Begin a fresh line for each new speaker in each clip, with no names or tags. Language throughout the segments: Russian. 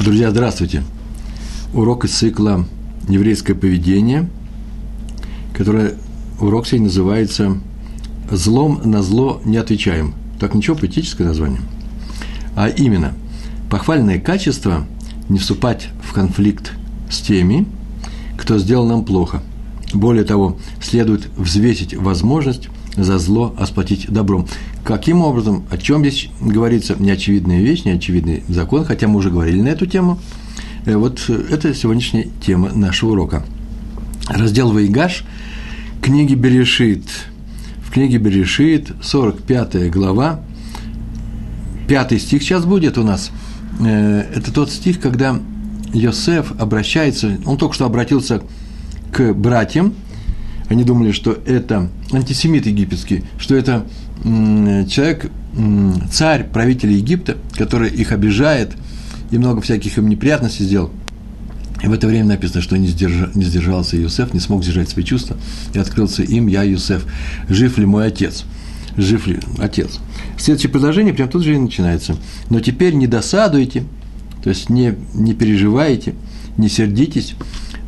Друзья, здравствуйте. Урок из цикла «Еврейское поведение», который урок сегодня называется «Злом на зло не отвечаем». Так ничего, поэтическое название. А именно, похвальное качество – не вступать в конфликт с теми, кто сделал нам плохо. Более того, следует взвесить возможность за зло осплатить добром. Каким образом, о чем здесь говорится, неочевидная вещь, неочевидный закон, хотя мы уже говорили на эту тему. Э, вот это сегодняшняя тема нашего урока. Раздел Вайгаш книги Берешит. В книге Берешит, 45 глава, пятый стих сейчас будет у нас. Э, это тот стих, когда Йосеф обращается, он только что обратился к братьям, они думали, что это антисемит египетский, что это человек, царь, правитель Египта, который их обижает и много всяких им неприятностей сделал. И в это время написано, что не, сдержа, не сдержался Юсеф, не смог сдержать свои чувства, и открылся им, я Юсеф, жив ли мой отец? Жив ли отец? Следующее предложение прям тут же и начинается. Но теперь не досадуйте, то есть не, не переживайте, не сердитесь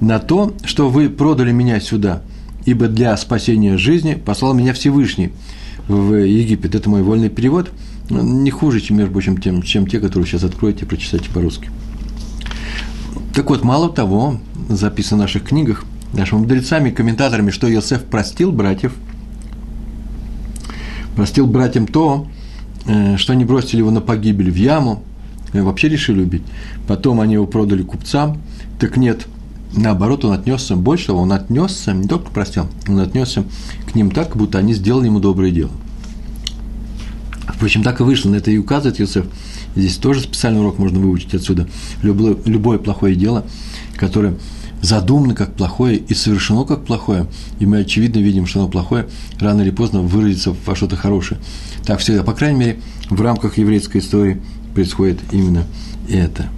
на то, что вы продали меня сюда, ибо для спасения жизни послал меня Всевышний – в Египет. Это мой вольный перевод. Не хуже, чем, между прочим, тем, чем те, которые сейчас откроете и прочитаете по-русски. Так вот, мало того, записано в наших книгах, нашими мудрецами, комментаторами, что Иосиф простил братьев, простил братьям то, э, что они бросили его на погибель в яму, вообще решили убить. Потом они его продали купцам. Так нет, наоборот, он отнесся, больше он отнесся, не только простил, он отнесся к ним так, будто они сделали ему доброе дело. Впрочем, так и вышло, на это и указывает Юсеф. Здесь тоже специальный урок можно выучить отсюда. Любое, любое плохое дело, которое задумано как плохое и совершено как плохое, и мы очевидно видим, что оно плохое, рано или поздно выразится во что-то хорошее. Так всегда, по крайней мере, в рамках еврейской истории происходит именно это.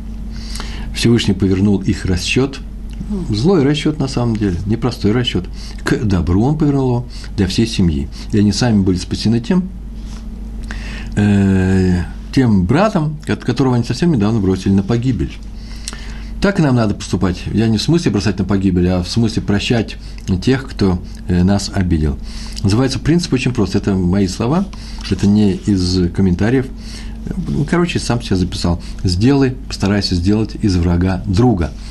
Всевышний повернул их расчет – Злой расчет на самом деле, непростой расчет. К добру он повернул его для всей семьи. И они сами были спасены тем, э, тем братом, которого они совсем недавно бросили на погибель. Так и нам надо поступать. Я не в смысле бросать на погибель, а в смысле прощать тех, кто э, нас обидел. Называется принцип очень прост. Это мои слова, это не из комментариев. Короче, сам себя записал. Сделай, постарайся сделать из врага друга –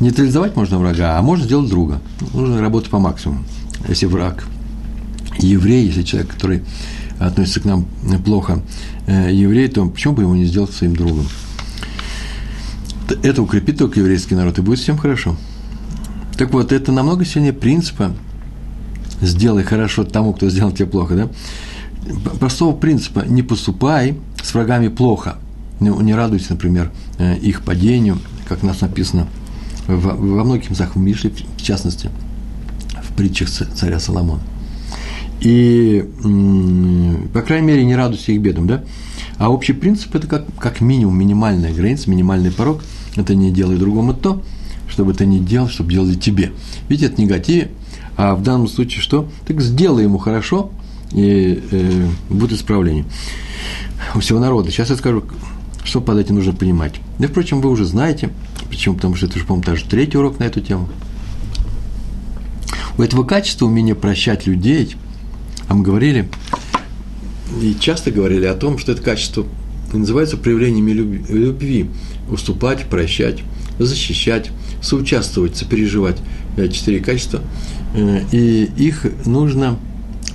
Нейтрализовать можно врага, а можно сделать друга. Нужно работать по максимуму. Если враг еврей, если человек, который относится к нам плохо, э, еврей, то почему бы его не сделать своим другом? Это укрепит только еврейский народ, и будет всем хорошо. Так вот, это намного сильнее принципа «сделай хорошо тому, кто сделал тебе плохо», да? Простого принципа «не поступай с врагами плохо», не радуйся, например, э, их падению, как у нас написано – во многих местах в Мишле, в частности, в притчах царя Соломона. И, по крайней мере, не радуйся их бедам, да? А общий принцип – это как, как минимум минимальная граница, минимальный порог. Это не делай другому то, чтобы ты не делал, чтобы делали тебе. Ведь это негатив, а в данном случае что? Так сделай ему хорошо, и э, будет исправление у всего народа. Сейчас я скажу, что под этим нужно понимать. Да, впрочем, вы уже знаете, Почему? Потому что это уже, по-моему, даже третий урок на эту тему. У этого качества умения прощать людей, а мы говорили, и часто говорили о том, что это качество называется проявлениями любви. Уступать, прощать, защищать, соучаствовать, сопереживать. Четыре качества. Э, и их нужно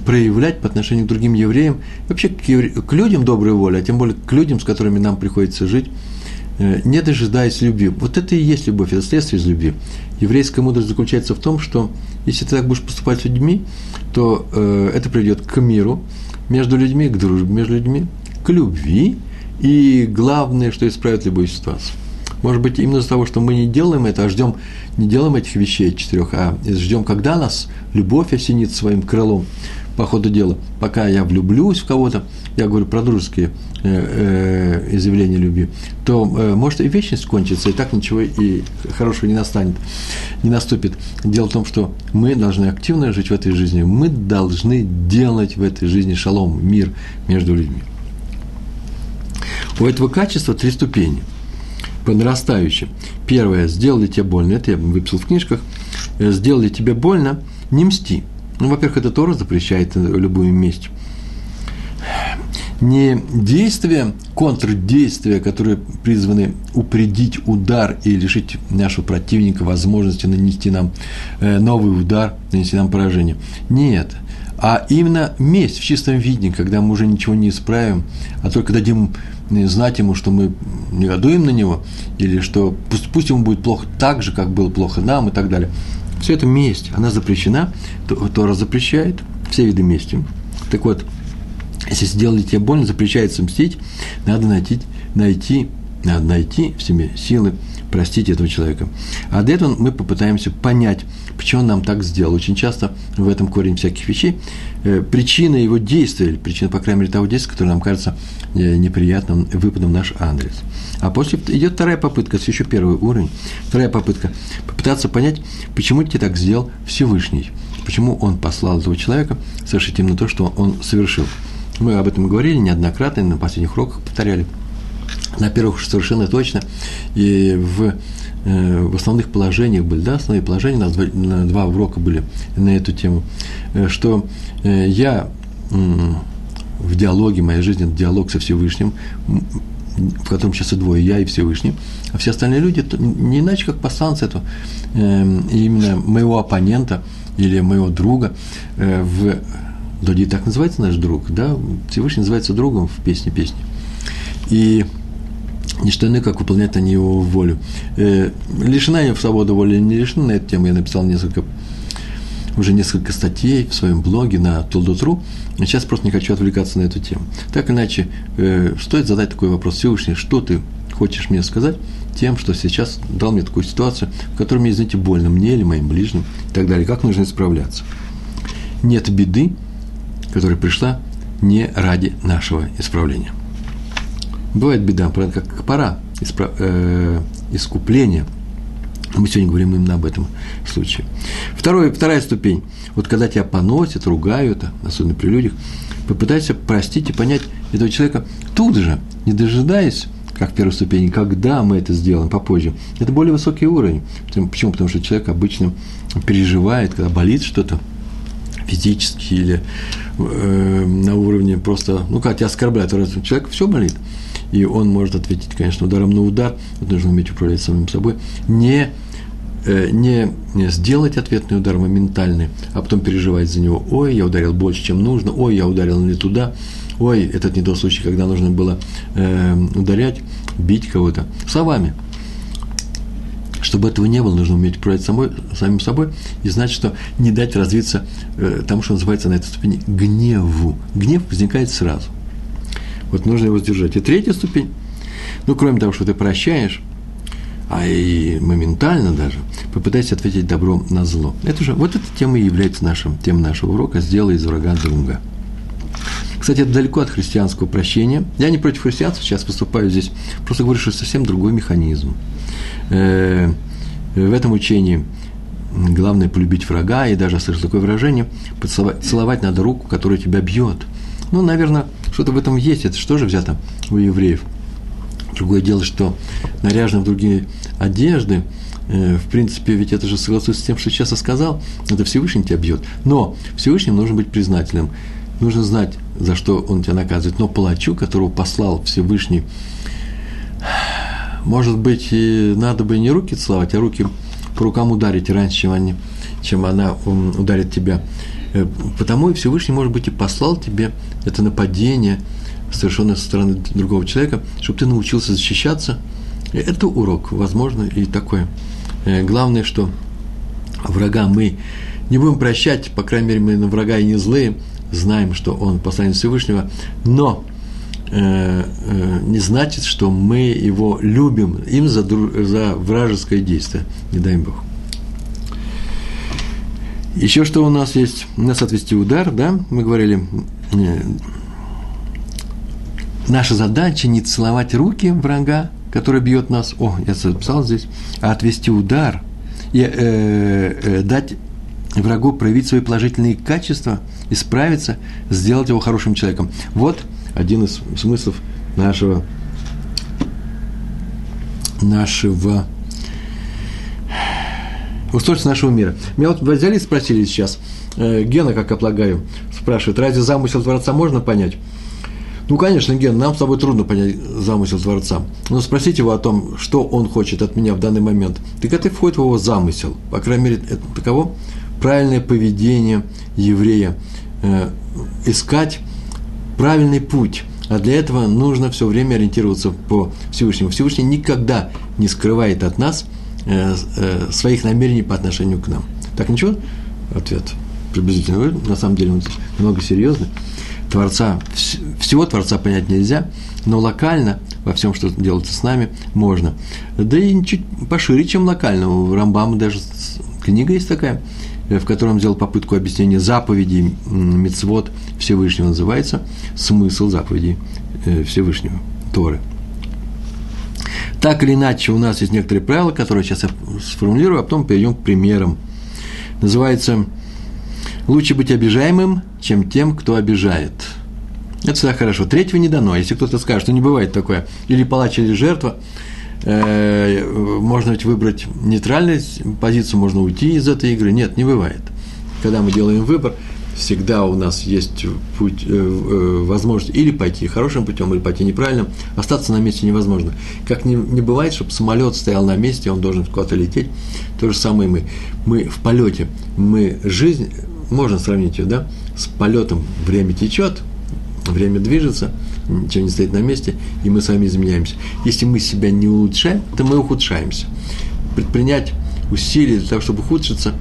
проявлять по отношению к другим евреям, вообще к, к людям доброй воли, а тем более к людям, с которыми нам приходится жить, Э, не дожидаясь любви. Вот это и есть любовь, это следствие из любви. Еврейская мудрость заключается в том, что если ты так будешь поступать с людьми, то э, это приведет к миру между людьми, к дружбе между людьми, к любви, и главное, что исправит любую ситуацию. Может быть, именно из-за того, что мы не делаем это, а ждем, не делаем этих вещей четырех, а ждем, когда нас любовь осенит своим крылом по ходу дела. Пока я влюблюсь в кого-то, я говорю про дружеские Э, э, изъявление любви, то э, может и вечность кончится, и так ничего и хорошего не настанет, не наступит. Дело в том, что мы должны активно жить в этой жизни, мы должны делать в этой жизни шалом, мир между людьми. У этого качества три ступени. по нарастающей. Первое, сделали тебе больно, это я выписал в книжках, сделали тебе больно, не мсти. Ну, во-первых, это Тора запрещает любую месть не действия, контрдействия, которые призваны упредить удар и лишить нашего противника возможности нанести нам э, новый удар, нанести нам поражение. Нет, а именно месть в чистом виде, когда мы уже ничего не исправим, а только дадим э, знать ему, что мы негодуем на него, или что пусть, пусть ему будет плохо так же, как было плохо нам и так далее. Все это месть, она запрещена, Тора запрещает все виды мести. Так вот, если сделали тебе больно, запрещается мстить, надо найти, найти, надо найти в себе силы простить этого человека. А для этого мы попытаемся понять, почему он нам так сделал. Очень часто в этом корень всяких вещей. Э, причина его действия, или причина, по крайней мере, того действия, которое нам кажется э, неприятным выпадом в наш адрес. А после идет вторая попытка, это еще первый уровень. Вторая попытка – попытаться понять, почему тебе так сделал Всевышний. Почему он послал этого человека совершить именно то, что он совершил. Мы об этом говорили неоднократно, на последних уроках повторяли. На первых уж совершенно точно. И в, э, в основных положениях были, да, основные положения, у нас два, два урока были на эту тему, э, что э, я в диалоге, моя жизнь – это диалог со Всевышним, в котором сейчас и двое, я и Всевышний, а все остальные люди не иначе, как посланцы этого, именно моего оппонента или моего друга в Вроде так называется наш друг, да? Всевышний называется другом в песне песни. И не что иное, как выполнять они его волю. Э, лишена я в свободу воли не лишена, на эту тему я написал несколько, уже несколько статей в своем блоге на Толдотру. Сейчас просто не хочу отвлекаться на эту тему. Так иначе, э, стоит задать такой вопрос Всевышний, что ты хочешь мне сказать тем, что сейчас дал мне такую ситуацию, в которой мне, извините, больно, мне или моим ближним и так далее. Как нужно исправляться? Нет беды, которая пришла не ради нашего исправления. Бывает беда, правда, как пора исправ... э, искупления. Мы сегодня говорим именно об этом случае. Второе, вторая ступень. Вот когда тебя поносят, ругают, особенно при людях, попытайся простить и понять этого человека тут же, не дожидаясь, как в первой ступени, когда мы это сделаем попозже. Это более высокий уровень. Почему? Потому что человек обычно переживает, когда болит что-то, физически или э, на уровне просто, ну, как тебя оскорбляют, человек все болит. И он может ответить, конечно, ударом на удар, вот нужно уметь управлять самим собой, не, э, не, не сделать ответный удар моментальный, а потом переживать за него, ой, я ударил больше, чем нужно, ой, я ударил не туда, ой, этот не тот случай, когда нужно было э, ударять, бить кого-то словами – чтобы этого не было, нужно уметь управлять самой, самим собой и знать, что не дать развиться э, тому, что называется на этой ступени гневу. Гнев возникает сразу. Вот нужно его сдержать. И третья ступень, ну, кроме того, что ты прощаешь, а и моментально даже, попытайся ответить добром на зло. Это же, вот эта тема и является нашим, темой нашего урока «Сделай из врага друга». Кстати, это далеко от христианского прощения. Я не против христианства сейчас выступаю здесь, просто говорю, что совсем другой механизм. Э, в этом учении главное полюбить врага, и даже, слышу такое выражение, поцеловать, целовать надо руку, которая тебя бьет. Ну, наверное, что-то в этом есть, это что же взято у евреев? Другое дело, что наряжены в другие одежды, э, в принципе, ведь это же согласуется с тем, что сейчас я сказал, это Всевышний тебя бьет. Но Всевышним нужно быть признательным, нужно знать, за что он тебя наказывает. Но палачу, которого послал Всевышний может быть, и надо бы не руки целовать, а руки по рукам ударить раньше, чем, они, чем она ударит тебя. Э, потому и Всевышний, может быть, и послал тебе это нападение, совершенное со стороны другого человека, чтобы ты научился защищаться. Это урок, возможно, и такой. Э, главное, что врага мы не будем прощать, по крайней мере, мы на врага и не злые, знаем, что он посланец Всевышнего, но Э, не значит, что мы его любим им за, за вражеское действие. Не дай Бог. Еще что у нас есть? У нас отвести удар, да? Мы говорили, наша задача не целовать руки врага, который бьет нас, о, я записал здесь, а отвести удар и э, э, дать врагу проявить свои положительные качества, исправиться, сделать его хорошим человеком. Вот один из смыслов нашего, нашего устройства нашего мира. Меня вот взяли и спросили сейчас, э, Гена, как я полагаю, спрашивает, разве замысел Творца можно понять? Ну, конечно, Ген, нам с тобой трудно понять замысел Творца. Но спросите его о том, что он хочет от меня в данный момент. Так это входит в его замысел. По крайней мере, это таково правильное поведение еврея. Э, искать правильный путь. А для этого нужно все время ориентироваться по Всевышнему. Всевышний никогда не скрывает от нас своих намерений по отношению к нам. Так ничего? Ответ приблизительно. На самом деле он немного серьезный. Творца, всего Творца понять нельзя, но локально во всем, что делается с нами, можно. Да и чуть пошире, чем локально. У Рамбама даже книга есть такая, э, в котором сделал попытку объяснения заповедей Мицвод Всевышнего, называется «Смысл заповедей э, Всевышнего, Торы». Так или иначе, у нас есть некоторые правила, которые сейчас я сформулирую, а потом перейдем к примерам. Называется Лучше быть обижаемым, чем тем, кто обижает. Это всегда хорошо. Третьего не дано. Если кто-то скажет, что не бывает такое, или палач, или жертва, э, можно ведь выбрать нейтральную позицию, можно уйти из этой игры. Нет, не бывает. Когда мы делаем выбор, всегда у нас есть путь, э, э, возможность или пойти хорошим путем, или пойти неправильным. Остаться на месте невозможно. Как не, не бывает, чтобы самолет стоял на месте, он должен куда-то лететь. То же самое мы. Мы в полете. Мы жизнь можно сравнить ее, да, с полетом. Время течет, время движется, ничего не стоит на месте, и мы сами изменяемся. Если мы себя не улучшаем, то мы ухудшаемся. Предпринять усилия для того, чтобы ухудшиться,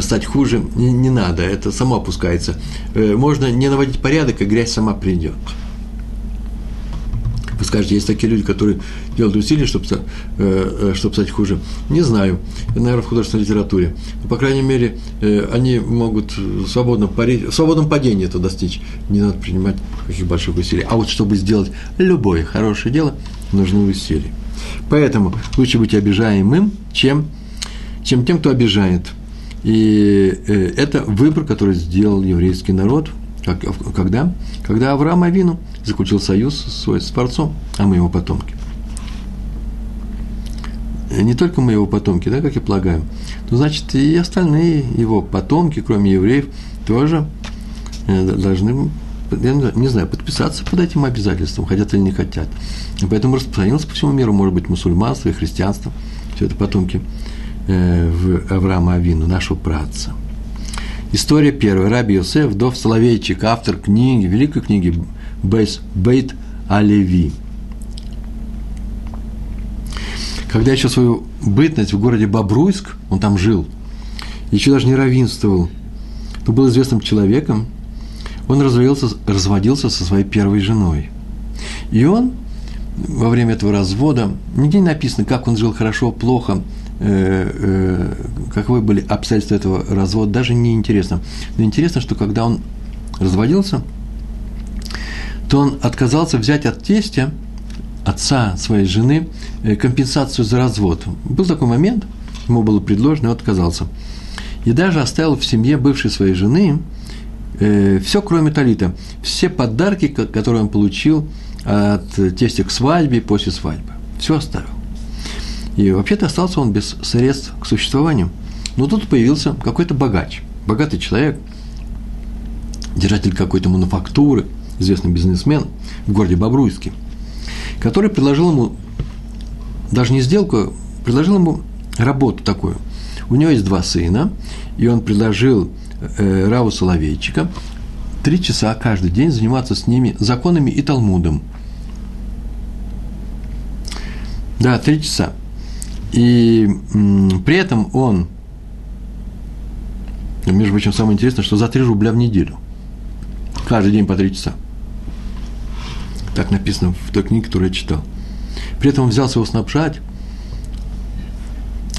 стать хуже, не, не надо, это само опускается. Э, можно не наводить порядок, и грязь сама придет. Вы скажете, есть такие люди, которые делают усилия, чтобы, э, э, чтобы стать хуже. Не знаю. Наверное, в художественной литературе. Но, по крайней мере, они могут свободно парить, в свободном падении это достичь. Не надо принимать каких больших усилий. А вот чтобы сделать любое хорошее дело, нужны усилия. Поэтому лучше быть обижаемым, чем, чем тем, кто обижает. И это выбор, который сделал еврейский народ. Как, когда? Когда Авраам Авину – заключил союз свой с Творцом, а мы его потомки. Не только мы его потомки, да, как я полагаю, но значит и остальные его потомки, кроме евреев, тоже э, должны, я не знаю, подписаться под этим обязательством, хотят или не хотят. И поэтому распространилось по всему миру, может быть, мусульманство и христианство, все это потомки э, в Авраама Авину, нашего праца. История первая. Раби Йосеф, Дов Соловейчик, автор книги, великой книги Бейс, Бейт Алеви. Когда еще свою бытность в городе Бобруйск, он там жил, еще даже не равенствовал, но был известным человеком, он разводился, разводился со своей первой женой. И он во время этого развода, нигде не написано, как он жил хорошо, плохо, э, э, каковы были обстоятельства этого развода, даже не интересно. Но интересно, что когда он разводился – то он отказался взять от тестя, отца своей жены, э, компенсацию за развод. Был такой момент, ему было предложено, он отказался. И даже оставил в семье бывшей своей жены э, все, кроме талита, все подарки, которые он получил от тестя к свадьбе после свадьбы. Все оставил. И вообще-то остался он без средств к существованию. Но тут появился какой-то богач, богатый человек, держатель какой-то мануфактуры – известный бизнесмен в городе Бобруйске, который предложил ему, даже не сделку, предложил ему работу такую. У него есть два сына, и он предложил э, Раву Соловейчика три часа каждый день заниматься с ними законами и Талмудом. Да, три часа. И при этом он, между прочим, самое интересное, что за три рубля в неделю. Каждый день по три часа. Так написано в той книге, которую я читал. При этом он взялся его снабжать,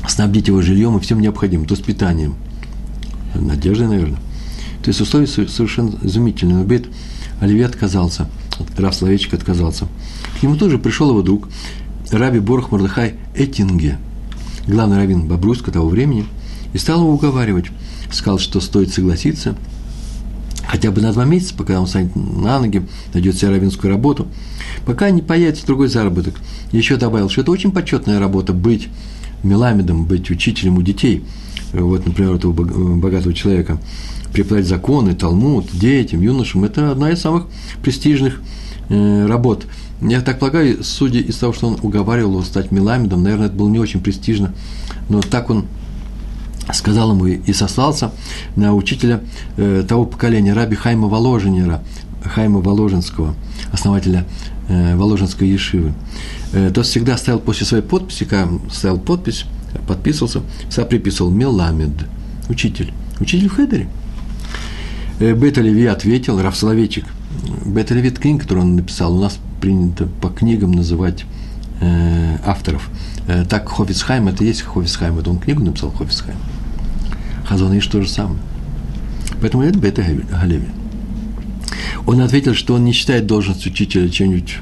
снабдить его жильем и всем необходимым, то есть питанием, надеждой, наверное. То есть условия совершенно изумительные. Но Бет Оливье отказался, Раф Словечек отказался. К нему тоже пришел его друг, Раби Борх Мордыхай Этинге, главный раввин Бобруйска того времени, и стал его уговаривать. Сказал, что стоит согласиться, хотя бы на два месяца, пока он станет на ноги, найдет себе равенскую работу, пока не появится другой заработок. Еще добавил, что это очень почетная работа быть меламедом, быть учителем у детей. Вот, например, этого богатого человека. Преподать законы, талмуд детям, юношам – это одна из самых престижных работ. Я так полагаю, судя из того, что он уговаривал его стать меламедом, наверное, это было не очень престижно, но так он сказал ему и сослался на учителя э, того поколения, раби Хайма Воложенера, Хайма Воложенского, основателя э, Воложенской Ешивы. Э, тот всегда ставил после своей подписи, ставил подпись, подписывался, всегда приписывал Меламед, учитель, учитель в Хедере. Э, Бета Леви ответил, Раф Соловейчик, Это книга, которую он написал, у нас принято по книгам называть э, авторов. Э, так Хофицхайм, это есть Хофицхайм, это он книгу написал Хофицхайм. Хазон Иш то же самое. Поэтому это Бета Галеви. Он ответил, что он не считает должность учителя чем-нибудь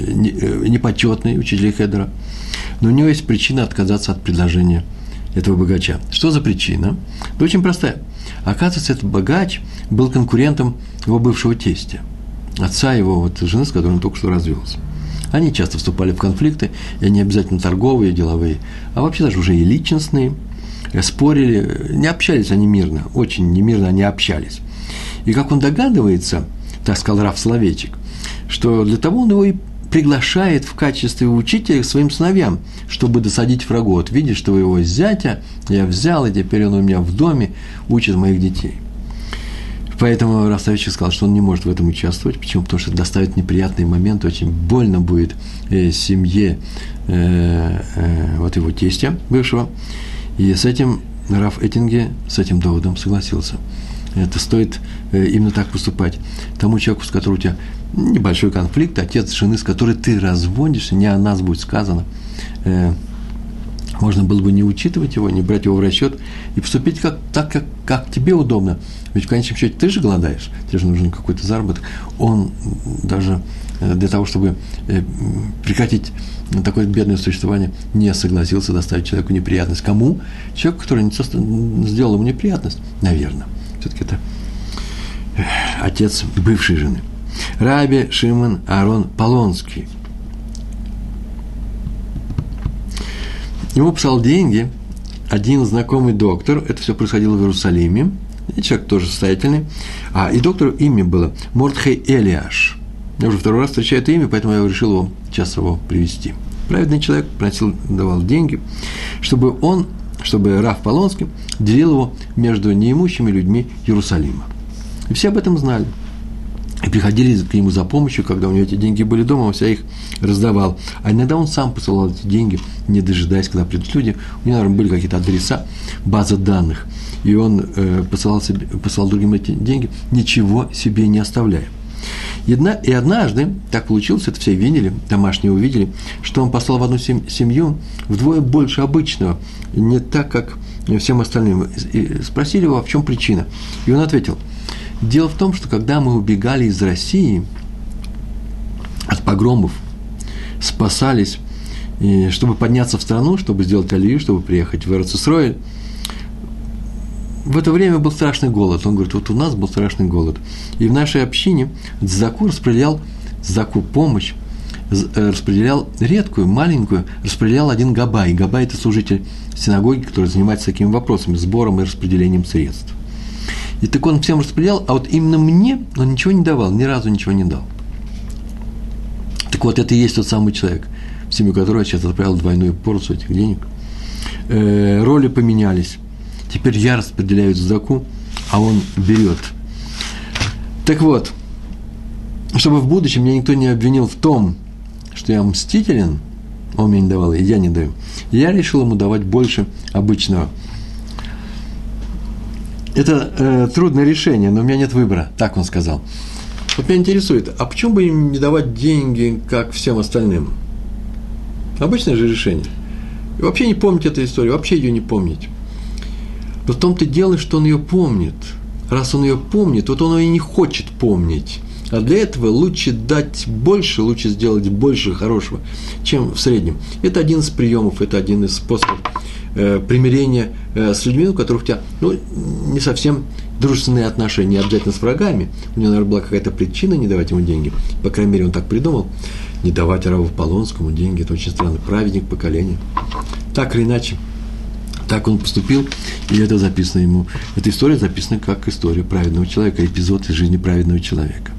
э, непочетной, учителя Хедера, но у него есть причина отказаться от предложения этого богача. Что за причина? Да очень простая. Оказывается, этот богач был конкурентом его бывшего тестя, отца его вот, жены, с которой он только что развелся. Они часто вступали в конфликты, и они обязательно торговые, деловые, а вообще даже уже и личностные – спорили, не общались они мирно, очень немирно они общались. И как он догадывается, так сказал Раф Словечек, что для того он его и приглашает в качестве учителя к своим сыновьям, чтобы досадить врагу. Вот видишь, что его зятя я взял, и теперь он у меня в доме учит моих детей. Поэтому Рафсовичек сказал, что он не может в этом участвовать. Почему? Потому что это доставит неприятный момент, очень больно будет э, семье э, э, вот его тестя бывшего. И с этим Раф Эттинге, с этим доводом согласился. Это стоит э, именно так поступать. Тому человеку, с которым у тебя небольшой конфликт, отец жены, с которой ты разводишься, не о нас будет сказано, э, можно было бы не учитывать его, не брать его в расчет и поступить как, так, как, как тебе удобно. Ведь в конечном счете ты же голодаешь, тебе же нужен какой-то заработок. Он даже э, для того, чтобы прекратить такое бедное существование не согласился доставить человеку неприятность. Кому? Человеку, который сделал ему неприятность, наверное. Все-таки это э, отец бывшей жены. Раби Шимон Арон Полонский. Ему писал деньги один знакомый доктор, это все происходило в Иерусалиме, и человек тоже состоятельный, а и доктору имя было Мортхей Элиаш – я уже второй раз встречаю это имя, поэтому я решил его, сейчас его привести. Праведный человек просил, давал деньги, чтобы он, чтобы Раф Полонский делил его между неимущими людьми Иерусалима. И все об этом знали. И приходили к нему за помощью, когда у него эти деньги были дома, он вся их раздавал. А иногда он сам посылал эти деньги, не дожидаясь, когда придут люди. У него, наверное, были какие-то адреса, база данных. И он э, посылал, себе, посылал другим эти деньги, ничего себе не оставляя. И однажды, так получилось, это все видели, домашние увидели, что он послал в одну семью вдвое больше обычного, не так, как всем остальным. И спросили его, а в чем причина. И он ответил, дело в том, что когда мы убегали из России от погромов, спасались, чтобы подняться в страну, чтобы сделать алию, чтобы приехать в Эрцисроэль, в это время был страшный голод. Он говорит, вот у нас был страшный голод. И в нашей общине Заку распределял, Заку помощь, э, распределял редкую, маленькую, распределял один Габай. Габай – это служитель синагоги, который занимается такими вопросами, сбором и распределением средств. И так он всем распределял, а вот именно мне он ничего не давал, ни разу ничего не дал. Так вот, это и есть тот самый человек, в семью которого сейчас отправил двойную порцию этих денег. Э, роли поменялись. Теперь я распределяю задаку, а он берет. Так вот, чтобы в будущем меня никто не обвинил в том, что я мстителен, он мне не давал, и я не даю, я решил ему давать больше обычного. Это э, трудное решение, но у меня нет выбора, так он сказал. Вот меня интересует, а почему бы им не давать деньги, как всем остальным? Обычное же решение. И вообще не помнить эту историю, вообще ее не помнить. Но в том-то дело, что он ее помнит. Раз он ее помнит, вот он ее не хочет помнить. А для этого лучше дать больше, лучше сделать больше хорошего, чем в среднем. Это один из приемов, это один из способов примирение э, с людьми, у которых у тебя ну, не совсем дружественные отношения, не обязательно с врагами. У него, наверное, была какая-то причина не давать ему деньги. По крайней мере, он так придумал. Не давать Раву Полонскому деньги. Это очень странно. Праведник поколения. Так или иначе, так он поступил, и это записано ему. Эта история записана как история праведного человека, эпизод из жизни праведного человека.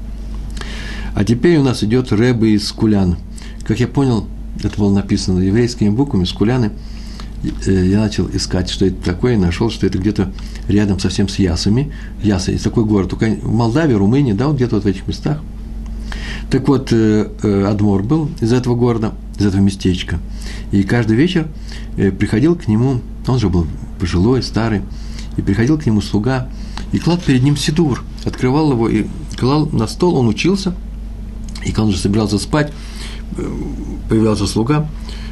А теперь у нас идет Рэбе из Кулян. Как я понял, это было написано еврейскими буквами, Скуляны – Э, я начал искать, что это такое, и нашел, что это где-то рядом совсем с Ясами. Ясы, есть такой город, только в Молдавии, Румынии, да, вот где-то вот в этих местах. Так вот, э, э, Адмор был из этого города, из этого местечка. И каждый вечер приходил к нему, он же был пожилой, старый, и приходил к нему слуга, и клал перед ним сидур, открывал его и клал на стол, он учился, и когда он уже собирался спать, появлялся слуга,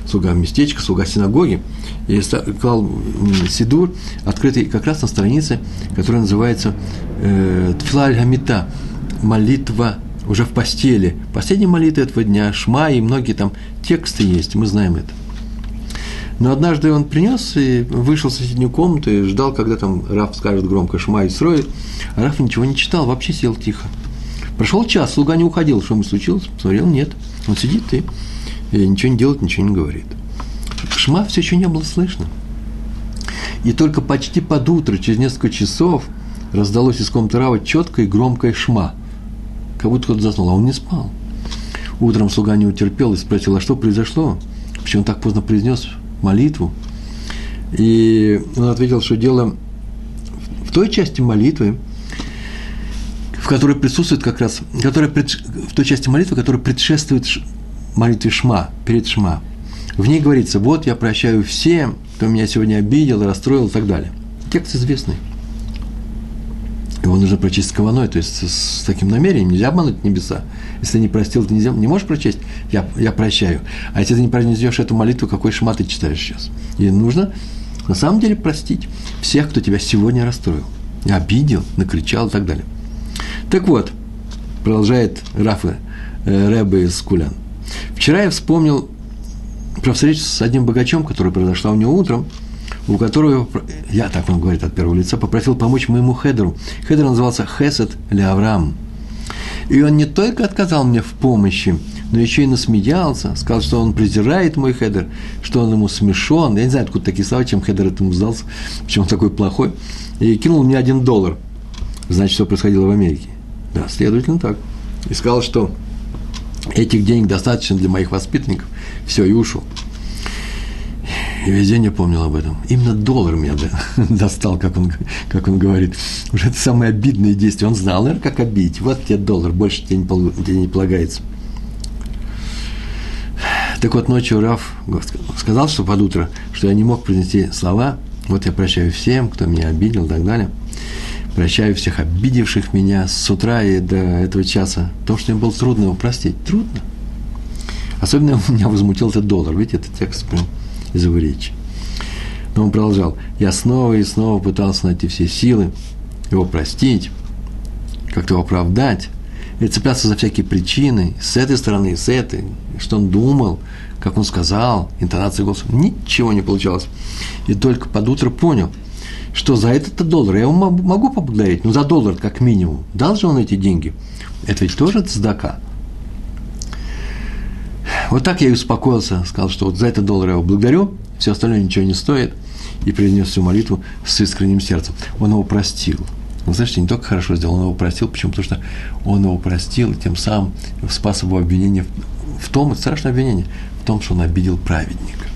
слуга местечка, слуга синагоги, и клал сидур, открытый как раз на странице, которая называется э, Тфлаль Гамита, молитва уже в постели. Последняя молитва этого дня, Шма и многие там тексты есть, мы знаем это. Но однажды он принес и вышел в соседнюю комнату и ждал, когда там Раф скажет громко «Шма» и строит, а Раф ничего не читал, вообще сел тихо. Прошел час, слуга не уходил, что ему случилось? Посмотрел, нет. Он сидит и, ничего не делает, ничего не говорит. Шма все еще не было слышно. И только почти под утро, через несколько часов, раздалось из комнаты Рава четкое и громкое шма. Как будто кто-то заснул, а он не спал. Утром слуга не утерпел и спросил, а что произошло? Почему он так поздно произнес молитву? И он ответил, что дело в той части молитвы, в которой присутствует как раз, которая в той части молитвы, которая предшествует молитве Шма, перед Шма – в ней говорится, вот я прощаю всем, кто меня сегодня обидел, расстроил и так далее. Текст известный. Его нужно прочесть с кованой, то есть с, таким намерением. Нельзя обмануть небеса. Если не простил, ты нельзя, не можешь прочесть, я, я прощаю. А если ты не произнесешь эту молитву, какой шмат ты читаешь сейчас? И нужно на самом деле простить всех, кто тебя сегодня расстроил, обидел, накричал и так далее. Так вот, продолжает Рафа э, Рэбе из Кулян. Вчера я вспомнил про встречу с одним богачом, которая произошла у него утром, у которого, я так он говорит от первого лица, попросил помочь моему хедеру. Хедер назывался Хесед ле-Авраам. И он не только отказал мне в помощи, но еще и насмеялся, сказал, что он презирает мой хедер, что он ему смешон. Я не знаю, откуда такие слова, чем хедер этому сдался, почему он такой плохой. И кинул мне один доллар. Значит, что происходило в Америке. Да, следовательно, так. И сказал, что этих денег достаточно для моих воспитанников. Все, и ушел. И весь день я помнил об этом. Именно доллар меня достал, как он, как он говорит. Уже это самое обидное действие. Он знал, наверное, как обидеть. Вот тебе доллар, больше тебе не, тебе не полагается. Так вот, ночью Раф сказал, что под утро, что я не мог произнести слова, вот я прощаю всем, кто меня обидел и так далее. Прощаю всех обидевших меня с утра и до этого часа. То, что мне было трудно его простить. Трудно. Особенно меня возмутил этот доллар. Видите, это текст прям из его речи. Но он продолжал. Я снова и снова пытался найти все силы, его простить, как-то его оправдать, и цепляться за всякие причины, с этой стороны, с этой, что он думал, как он сказал, интонация голоса. Ничего не получалось. И только под утро понял, что за этот доллар я его могу поблагодарить, ну за доллар как минимум. Дал же он эти деньги. Это ведь тоже цдака. Вот так я и успокоился, сказал, что вот за этот доллар я его благодарю, все остальное ничего не стоит, и произнес всю молитву с искренним сердцем. Он его простил. Вы знаете, не только хорошо сделал, он его простил. Почему? Потому что он его простил, и тем самым спас его обвинение в том, это страшное обвинение, в том, что он обидел праведника.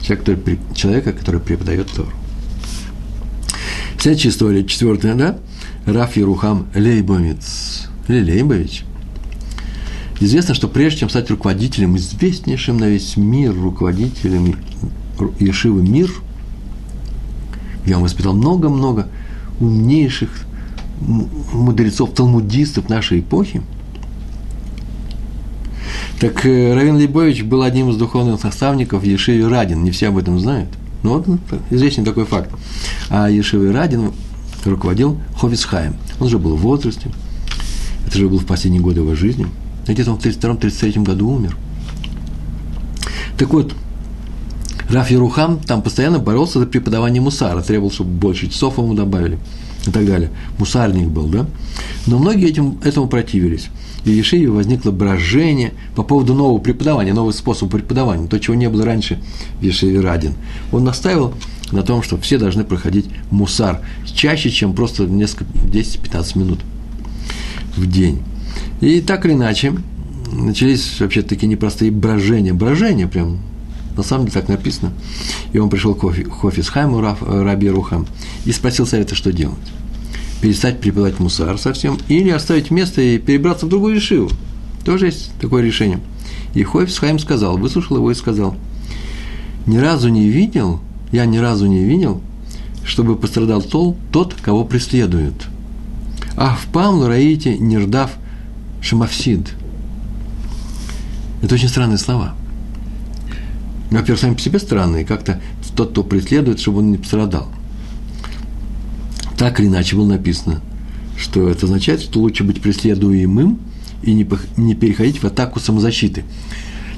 Человек, который, человека, который преподает Тору. Следующая история, четвертая, да? Раф Ерухам Лейбовиц. Или Лейбович. Известно, что прежде чем стать руководителем, известнейшим на весь мир руководителем Ешивы Мир, я воспитал много-много умнейших мудрецов, талмудистов нашей эпохи. Так э, Равин Лейбович был одним из духовных наставников Ешиве Радин, не все об этом знают. Ну, вот известный такой факт. А Ешивы Радин руководил Ховицхаем. Он уже был в возрасте, это же был в последние годы его жизни. Где-то он в 32-33 году умер. Так вот, Раф Ярухам там постоянно боролся за преподавание мусара, требовал, чтобы больше часов ему добавили и так далее. Мусарник был, да? Но многие этим, этому противились. И в Ешиве возникло брожение по поводу нового преподавания, нового способа преподавания, то, чего не было раньше в Ешиве Радин. Он настаивал на том, что все должны проходить мусар чаще, чем просто несколько, 10-15 минут в день. И так или иначе, начались вообще такие непростые брожения. Брожения прям, на самом деле так написано. И он пришел к Хофис Хайму, Раби Рухам, и спросил совета, что делать. Перестать преподавать мусар совсем, или оставить место и перебраться в другую решиву. Тоже есть такое решение. И Хофис Хайм сказал, выслушал его и сказал, ни разу не видел, я ни разу не видел, чтобы пострадал тот, кого преследуют. А в Памлу Раите Нирдав Шамавсид. Это очень странные слова. Во-первых, сами по себе странные, как-то тот, кто преследует, чтобы он не пострадал. Так или иначе было написано, что это означает, что лучше быть преследуемым и не, переходить в атаку самозащиты.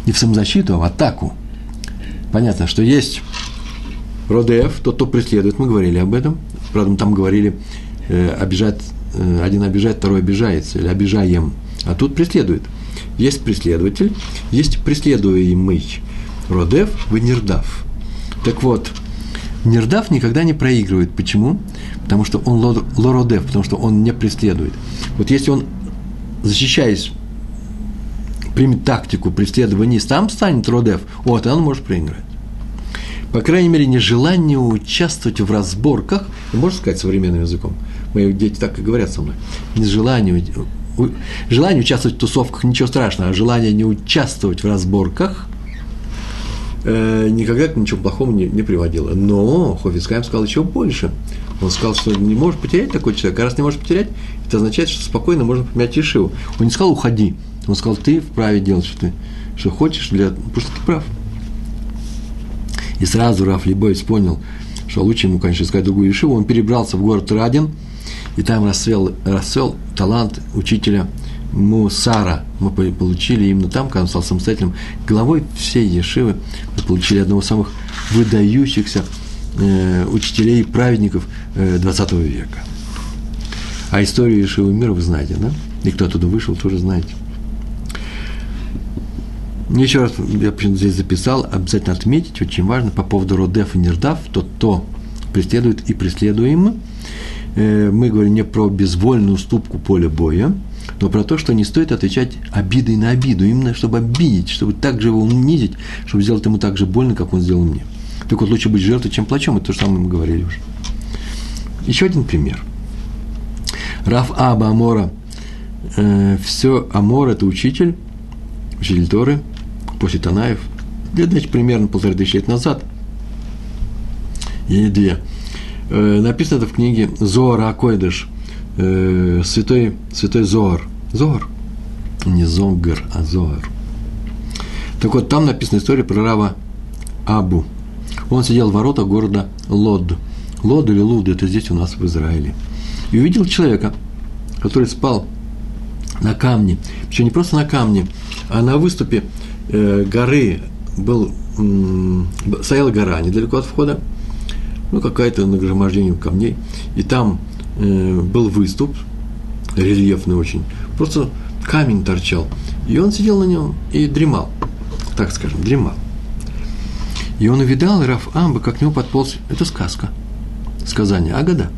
Не в самозащиту, а в атаку. Понятно, что есть Родеф, тот, кто преследует, мы говорили об этом. Правда, мы там говорили, э, обижать, э, один обижает, второй обижается, или обижаем. А тут преследует. Есть преследователь, есть преследуемый. Родеф, вы нердав. Так вот, нердав никогда не проигрывает. Почему? Потому что он лородев, потому что он не преследует. Вот если он, защищаясь, примет тактику преследования, сам станет родев, вот, он может проиграть по крайней мере, нежелание участвовать в разборках, можно сказать современным языком, мои дети так и говорят со мной, нежелание, желание участвовать в тусовках, ничего страшного, а желание не участвовать в разборках э, никогда к ничему плохому не, не приводило. Но Хофицкайм сказал еще больше. Он сказал, что не может потерять такой человек, а раз не может потерять, это означает, что спокойно можно поменять Ешиву. Он не сказал «уходи», он сказал «ты вправе делать, что ты что хочешь, для, потому что ты прав». И сразу Раф Либойц понял, что лучше ему, конечно, искать другую Ешиву. Он перебрался в город Радин, и там расцвел, расцвел талант учителя Мусара. Мы получили именно там, когда он стал самостоятельным главой всей Ешивы, мы получили одного из самых выдающихся э, учителей и праведников э, 20 века. А историю Ешивы мира вы знаете, да? И кто оттуда вышел, тоже знаете. Еще раз, я почему здесь записал, обязательно отметить, очень важно, по поводу родев и нердав, тот, кто преследует и преследуем. Э, мы говорим не про безвольную уступку поля боя, но про то, что не стоит отвечать обидой на обиду, именно чтобы обидеть, чтобы так же его унизить, чтобы сделать ему так же больно, как он сделал мне. Так вот, лучше быть жертвой, чем плачом, это то же самое мы говорили уже. Еще один пример. Раф Аба Амора, э, все, Амор – это учитель, учитель Торы – после Танаев, где значит, примерно полторы тысячи лет назад, или две. Э, написано это в книге Зоар Акойдыш, э, святой, святой Зоар. Зоар. Не Зонгар, а Зоар. Так вот, там написана история про Рава Абу. Он сидел в воротах города Лод. Лод или Луд, это здесь у нас в Израиле. И увидел человека, который спал на камне. Причем не просто на камне, а на выступе Э, горы был, стояла гора недалеко от входа, ну, какая-то нагромождение камней, и там э, был выступ, рельефный очень, просто камень торчал, и он сидел на нем и дремал, так скажем, дремал. И он увидал Раф Амба, как к нему подполз, это сказка, сказание, Агада,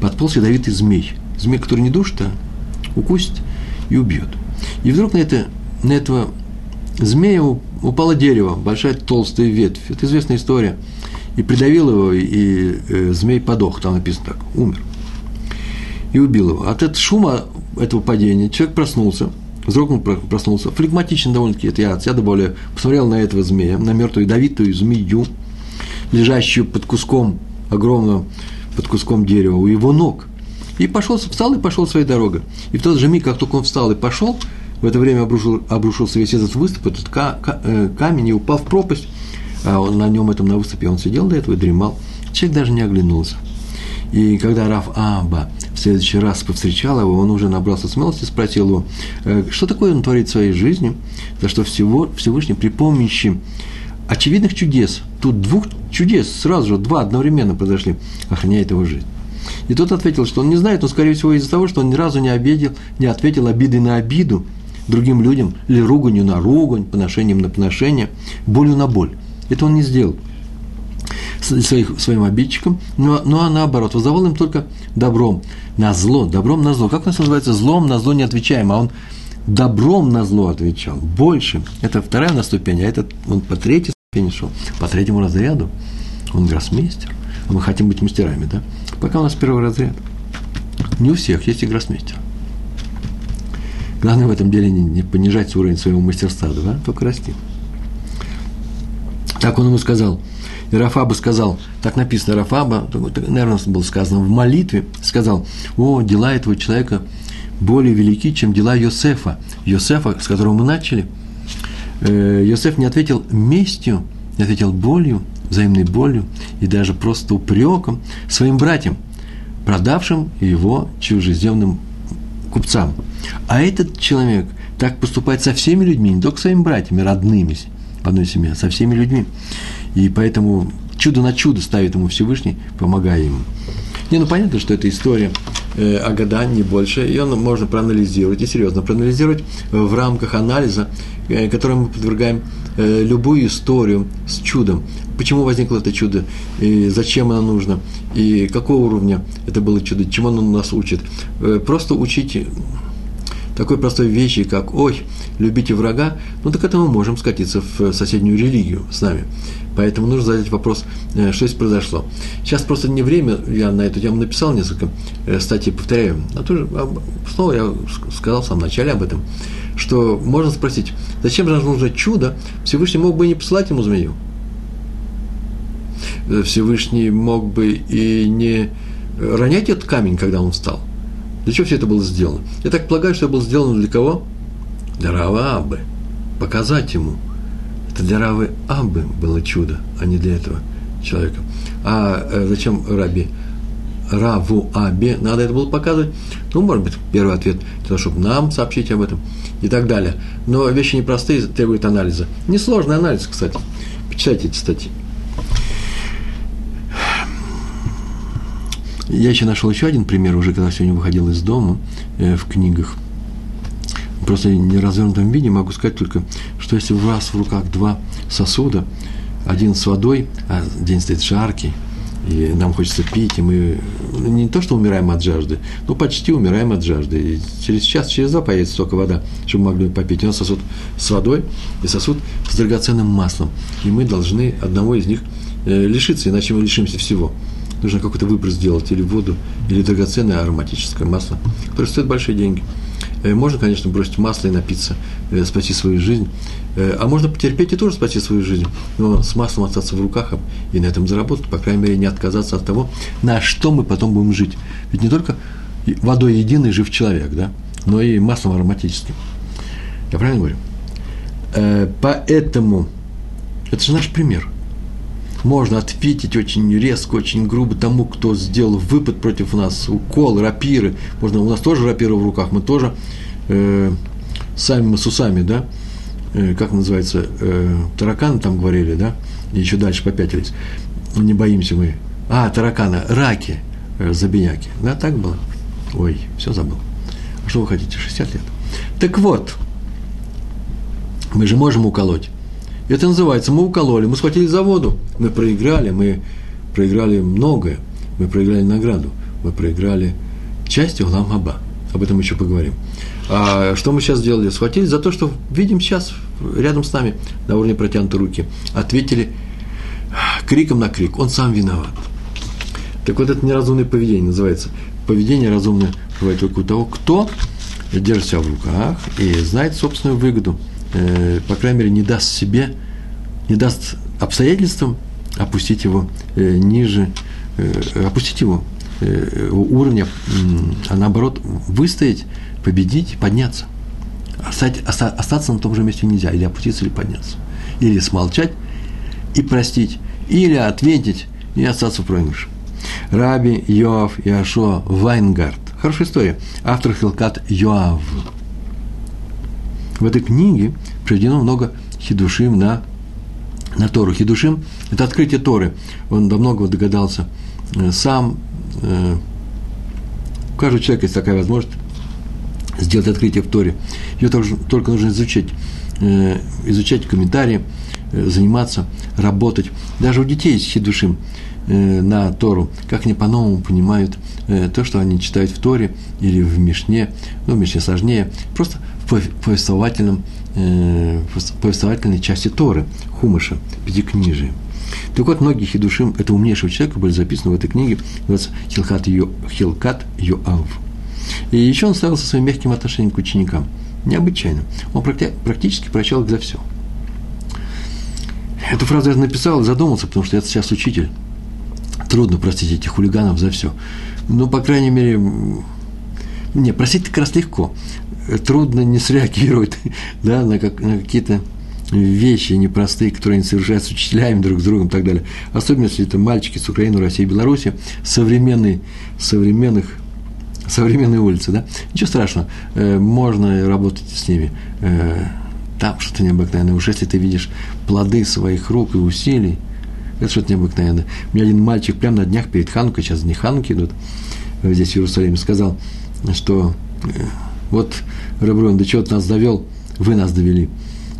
подполз ядовитый змей, змей, который не душит, а укусит и убьет. И вдруг на, это, на этого змея упало дерево, большая толстая ветвь. Это известная история. И придавил его, и э, змей подох, там написано так, умер. И убил его. От этого шума этого падения человек проснулся, вздрогнул, проснулся, флегматично довольно-таки, это я, я добавляю, посмотрел на этого змея, на мертвую ядовитую змею, лежащую под куском огромного, под куском дерева у его ног. И пошел, встал и пошел своей дорогой. И в тот же миг, как только он встал и пошел, в это время обрушил, обрушился весь этот выступ, этот э, камень и упал в пропасть. А он, на нем, этом на выступе, он сидел до этого и дремал. Человек даже не оглянулся. И когда Раф Аба в следующий раз повстречал его, он уже набрался смелости, спросил его, «Э, что такое он творит в своей жизни, за что всего, Всевышний при помощи очевидных чудес. Тут двух чудес, сразу же два одновременно произошли, охраняет его жизнь. И тот ответил, что он не знает, но, скорее всего, из-за того, что он ни разу не обидел, не ответил обидой на обиду другим людям, или руганью на ругань, поношением на поношение, болью на боль. Это он не сделал своих, своим обидчикам, но, ну а наоборот, воздавал им только добром, на зло, добром на зло. Как у нас называется? Злом на зло не отвечаем, а он добром на зло отвечал, больше. Это вторая на ступень, а этот он по третьей ступени шел, по третьему разряду. Он гроссмейстер. А мы хотим быть мастерами, да? Пока у нас первый разряд. Не у всех есть и гроссмейстер. Главное в этом деле не, не понижать уровень своего мастерства, да, только расти. Так он ему сказал. И Рафаба сказал, так написано, Рафаба, наверное, было сказано в молитве, сказал, о, дела этого человека более велики, чем дела Йосефа. Йосефа, с которого мы начали. Э, Йосеф не ответил местью, не ответил болью, взаимной болью и даже просто упреком своим братьям, продавшим его чужеземным купцам. А этот человек так поступает со всеми людьми, не только своими братьями, родными в одной семье, со всеми людьми. И поэтому чудо на чудо ставит ему Всевышний, помогая ему. Не, ну понятно, что это история э, Агада, не больше. Ее можно проанализировать, и серьезно проанализировать в рамках анализа, э, который мы подвергаем э, любую историю с чудом. Почему возникло это чудо, и зачем оно нужно, и какого уровня это было чудо, чему оно нас учит. Э, просто учите такой простой вещи, как «Ой, любите врага», ну так это мы можем скатиться в соседнюю религию с нами. Поэтому нужно задать вопрос, э, что здесь произошло. Сейчас просто не время, я на эту тему написал несколько э, статей, повторяю. А тоже, снова я сказал в самом начале об этом, что можно спросить, зачем же нужно чудо? Всевышний мог бы и не посылать ему змею. Э, Всевышний мог бы и не ронять этот камень, когда он встал – для чего все это было сделано? Я так полагаю, что это было сделано для кого? Для Рава Абы. Показать ему. Это для Равы Абы было чудо, а не для этого человека. А э, зачем Раби? Раву Абе, надо это было показывать. Ну, может быть, первый ответ, того, чтобы нам сообщить об этом и так далее. Но вещи непростые, требуют анализа. Несложный анализ, кстати. Почитайте эти статьи. Я еще нашел еще один пример, уже когда сегодня выходил из дома э, в книгах. Просто в неразвернутом виде могу сказать только, что если у вас в руках два сосуда, один с водой, а день стоит жаркий, и нам хочется пить, и мы ну, не то, что умираем от жажды, но почти умираем от жажды. И через час, через два появится столько вода, чтобы мы могли попить. У нас сосуд с водой и сосуд с драгоценным маслом. И мы должны одного из них э, лишиться, иначе мы лишимся всего нужно какой-то выбор сделать, или воду, или драгоценное ароматическое масло, которое стоит большие деньги. Э, можно, конечно, бросить масло и напиться, э, спасти свою жизнь, э, а можно потерпеть и тоже спасти свою жизнь, но с маслом остаться в руках и на этом заработать, по крайней мере, не отказаться от того, на что мы потом будем жить. Ведь не только водой единый жив человек, да, но и маслом ароматическим. Я правильно говорю? Поэтому это же наш пример – можно ответить очень резко, очень грубо тому, кто сделал выпад против нас, укол, рапиры. Можно, у нас тоже рапиры в руках, мы тоже э, сами мы с усами, да, э, как называется, э, тараканы там говорили, да, и еще дальше попятились. Не боимся мы. А, тараканы, раки, э, забияки. Да, так было? Ой, все забыл. А что вы хотите, 60 лет? Так вот, мы же можем уколоть. Это называется, мы укололи, мы схватили за воду, мы проиграли, мы проиграли многое, мы проиграли награду, мы проиграли часть Улам Хаба. Об этом еще поговорим. А что мы сейчас сделали? Схватили за то, что видим сейчас рядом с нами на уровне протянутой руки. Ответили криком на крик. Он сам виноват. Так вот, это неразумное поведение называется. Поведение разумное бывает только у того, кто держит себя в руках и знает собственную выгоду – э, по крайней мере, не даст себе, не даст обстоятельствам опустить его э, ниже, э, опустить его э, уровня, а наоборот выстоять, победить, подняться. Остать, оста, остаться на том же месте нельзя, или опуститься, или подняться. Или смолчать и простить, или ответить и остаться в проигрыше. Раби Йоав Яшуа Вайнгард. Хорошая история. Автор Хилкат Йоав. В этой книге приведено много хидушим на на Тору Хидушим. Это открытие Торы. Он до многого догадался э, сам. Э, у каждого человека есть такая возможность сделать открытие в Торе. Ее тоже, только нужно изучать, э, изучать комментарии, заниматься, работать. Даже у детей есть хидушим на Тору, как они по-новому понимают то, что они читают в Торе или в Мишне, ну, в Мишне сложнее, просто в повествовательном э, повествовательной части Торы, Хумыша, Пятикнижия. Так вот, многие хидушим этого умнейшего человека были записаны в этой книге, называется Хилкат, Йо, Хилкат Йоав. И еще он ставился своим мягким отношением к ученикам. Необычайно. Он практически прощал их за все. Эту фразу я написал задумался, потому что я сейчас учитель. Трудно простить этих хулиганов за все. Ну, по крайней мере, не, простить как раз легко трудно не среагировать да, на, как, на какие-то вещи непростые, которые они совершают с учителями друг с другом и так далее. Особенно, если это мальчики с Украины, России, Беларуси, современные, современных, современные улицы, да. Ничего страшного, э, можно работать с ними. Э, там что-то необыкновенное. Уж если ты видишь плоды своих рук и усилий, это что-то необыкновенное. У меня один мальчик прямо на днях перед Ханукой, сейчас не Хануки идут, здесь в Иерусалиме, сказал, что э, вот, Реброн, да чего ты нас довел, вы нас довели.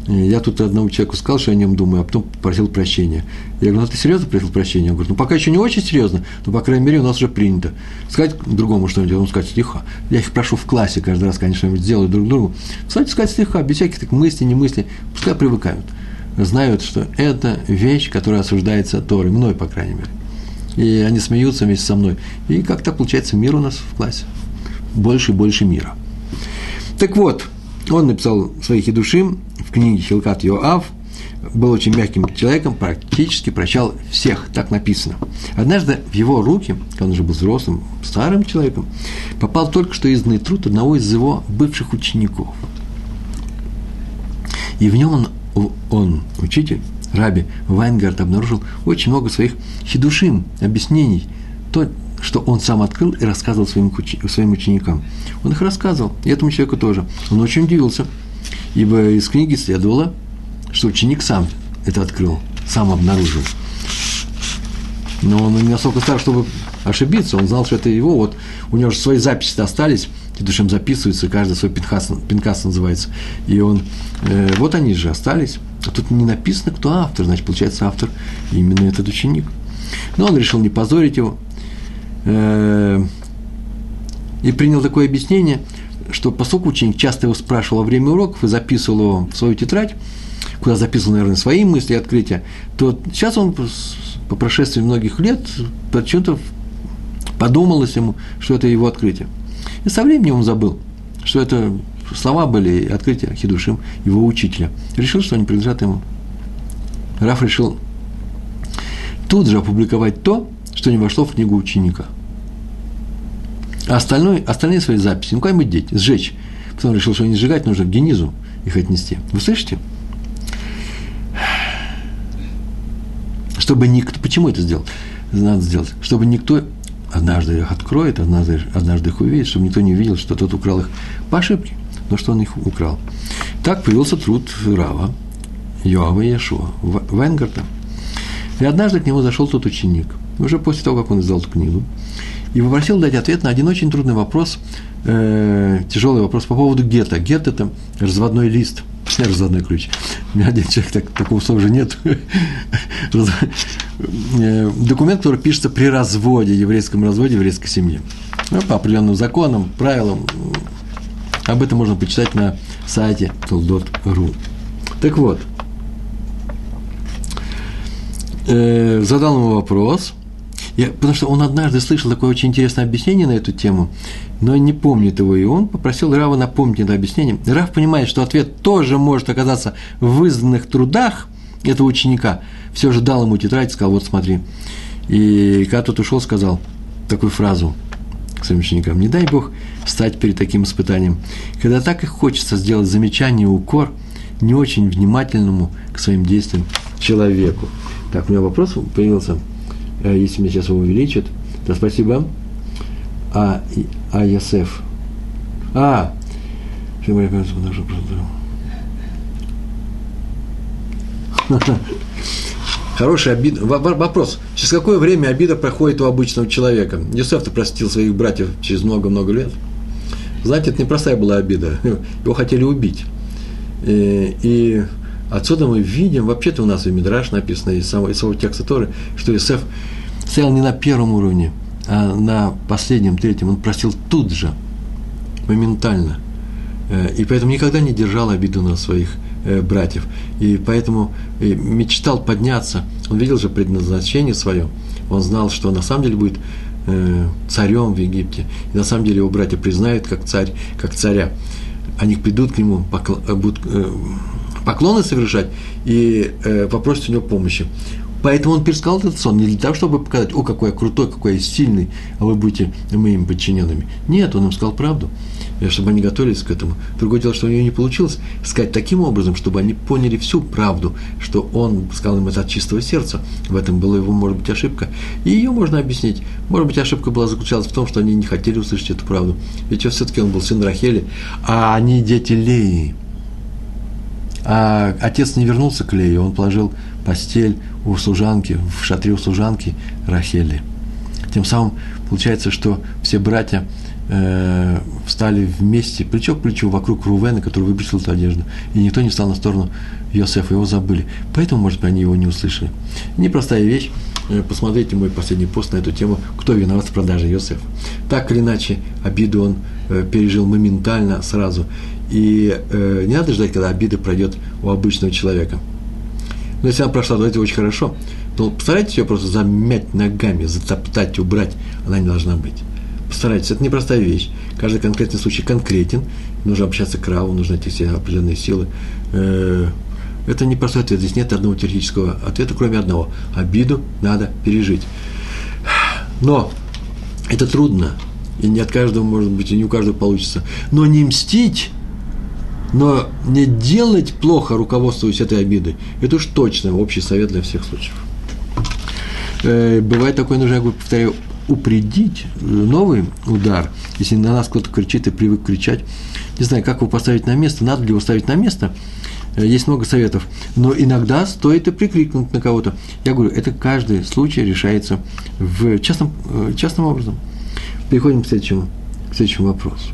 Я тут одному человеку сказал, что я о нем думаю, а потом просил прощения. Я говорю, ну ты серьезно просил прощения? Он говорит, ну пока еще не очень серьезно, но по крайней мере у нас уже принято. Сказать другому что-нибудь, он сказать слегка. Я их прошу в классе каждый раз, конечно, сделаю друг другу. Кстати, сказать слегка, без всяких так мыслей, не мыслей, пускай привыкают. Знают, что это вещь, которая осуждается Торой, мной, по крайней мере. И они смеются вместе со мной. И как-то получается мир у нас в классе. Больше и больше мира. Так вот, он написал свои хидушим в книге Хилкат Йоав, был очень мягким человеком, практически прощал всех, так написано. Однажды в его руки, он уже был взрослым, старым человеком, попал только что изданный труд одного из его бывших учеников. И в нем он, он учитель, Раби Вайнгард, обнаружил очень много своих хидушим, объяснений, то, что он сам открыл и рассказывал своим, своим ученикам. Он их рассказывал, и этому человеку тоже. Он очень удивился, ибо из книги следовало, что ученик сам это открыл, сам обнаружил. Но он не настолько стар, чтобы ошибиться, он знал, что это его, вот у него же свои записи остались, Кедушем записывается, каждый свой пинкас, пинкас называется. И он, э, вот они же остались. А тут не написано, кто автор, значит, получается, автор именно этот ученик. Но он решил не позорить его, Э, и принял такое объяснение, что поскольку ученик часто его спрашивал во время уроков и записывал его в свою тетрадь, куда записывал, наверное, свои мысли и открытия, то сейчас он по прошествии многих лет почему-то подумалось ему, что это его открытие. И со временем он забыл, что это слова были открытия Хидушим, его учителя. Решил, что они принадлежат ему. Раф решил тут же опубликовать то, что не вошло в книгу ученика – а остальное, остальные свои записи, ну, куда-нибудь деть, сжечь. Потом решил, что не сжигать, нужно к Денизу их отнести. Вы слышите? Чтобы никто... Почему это сделал? Надо сделать. Чтобы никто однажды их откроет, однажды, однажды их увидит, чтобы никто не увидел, что тот украл их по ошибке, но что он их украл. Так появился труд Рава, Йоава Яшуа, Венгарта. И однажды к нему зашел тот ученик, уже после того, как он издал эту книгу, и попросил дать ответ на один очень трудный вопрос, э, тяжелый вопрос по поводу гетто. Гетто – это разводной лист, разводной ключ. У меня один человек, так, такого слова уже нет. Э, документ, который пишется при разводе, еврейском разводе, еврейской семье. Ну, по определенным законам, правилам. Об этом можно почитать на сайте toldot.ru. Так вот, э, задал ему вопрос – я, потому что он однажды слышал такое очень интересное объяснение на эту тему, но не помнит его, и он попросил Рава напомнить это объяснение. Рав понимает, что ответ тоже может оказаться в изданных трудах этого ученика. Все же дал ему тетрадь, сказал, вот смотри. И когда тот ушел, сказал такую фразу к своим ученикам. Не дай Бог стать перед таким испытанием. Когда так и хочется сделать замечание, укор не очень внимательному к своим действиям человеку. Так, у меня вопрос появился – если меня сейчас его увеличат, то спасибо. А, а Ясеф. А, Хорошая обида. Вопрос. Через какое время обида проходит у обычного человека? Юсеф-то простил своих братьев через много-много лет. Знаете, это непростая была обида. Его хотели убить. И, и отсюда мы видим, вообще-то у нас и Мидраш написано, из самого, из самого текста Торы, что Юсеф стоял не на первом уровне, а на последнем, третьем. Он простил тут же, моментально. Э, и поэтому никогда не держал обиду на своих э, братьев. И поэтому э, мечтал подняться. Он видел же предназначение свое. Он знал, что на самом деле будет царем в Египте. И на самом деле его братья признают как царь, как царя. Они придут к нему, будут поклоны совершать и попросят у него помощи. Поэтому он пересказал этот сон не для того, чтобы показать, о, какой я крутой, какой я сильный, а вы будете моими подчиненными. Нет, он им сказал правду, э, чтобы они готовились к этому. Другое дело, что у него не получилось сказать таким образом, чтобы они поняли всю правду, что он сказал им это от чистого сердца. В этом была его, может быть, ошибка. И ее можно объяснить. Может быть, ошибка была заключалась в том, что они не хотели услышать эту правду. Ведь все-таки он был сын Рахели, а они дети Леи. А отец не вернулся к Лее, он положил постель у служанки, в шатре у служанки Рахели. Тем самым получается, что все братья э, встали вместе, плечо к плечу, вокруг Рувена, который выбросил эту одежду. И никто не встал на сторону Йосефа, его забыли. Поэтому, может быть, они его не услышали. Непростая вещь. Э, посмотрите мой последний пост на эту тему «Кто виноват в продаже Йосефа?». Так или иначе, обиду он э, пережил моментально, сразу. И э, не надо ждать, когда обида пройдет у обычного человека – но если она прошла, то это очень хорошо. Но постарайтесь ее просто замять ногами, затоптать, убрать. Она не должна быть. Постарайтесь. Это непростая вещь. Каждый конкретный случай конкретен. Нужно общаться к Раву, нужно найти все определенные силы. Э, это непростой ответ. Здесь нет одного теоретического ответа, кроме одного. Обиду надо пережить. Но это трудно. И не от каждого, может быть, и не у каждого получится. Но не мстить но не делать плохо, руководствуясь этой обидой, это уж точно общий совет для всех случаев. Э, бывает такое, нужно, я повторяю, упредить э, новый удар, если на нас кто-то кричит и привык кричать. Не знаю, как его поставить на место, надо ли его ставить на место. Э, есть много советов. Но иногда стоит и прикрикнуть на кого-то. Я говорю, это каждый случай решается в частном, частным образом. Переходим к следующему, к следующему вопросу.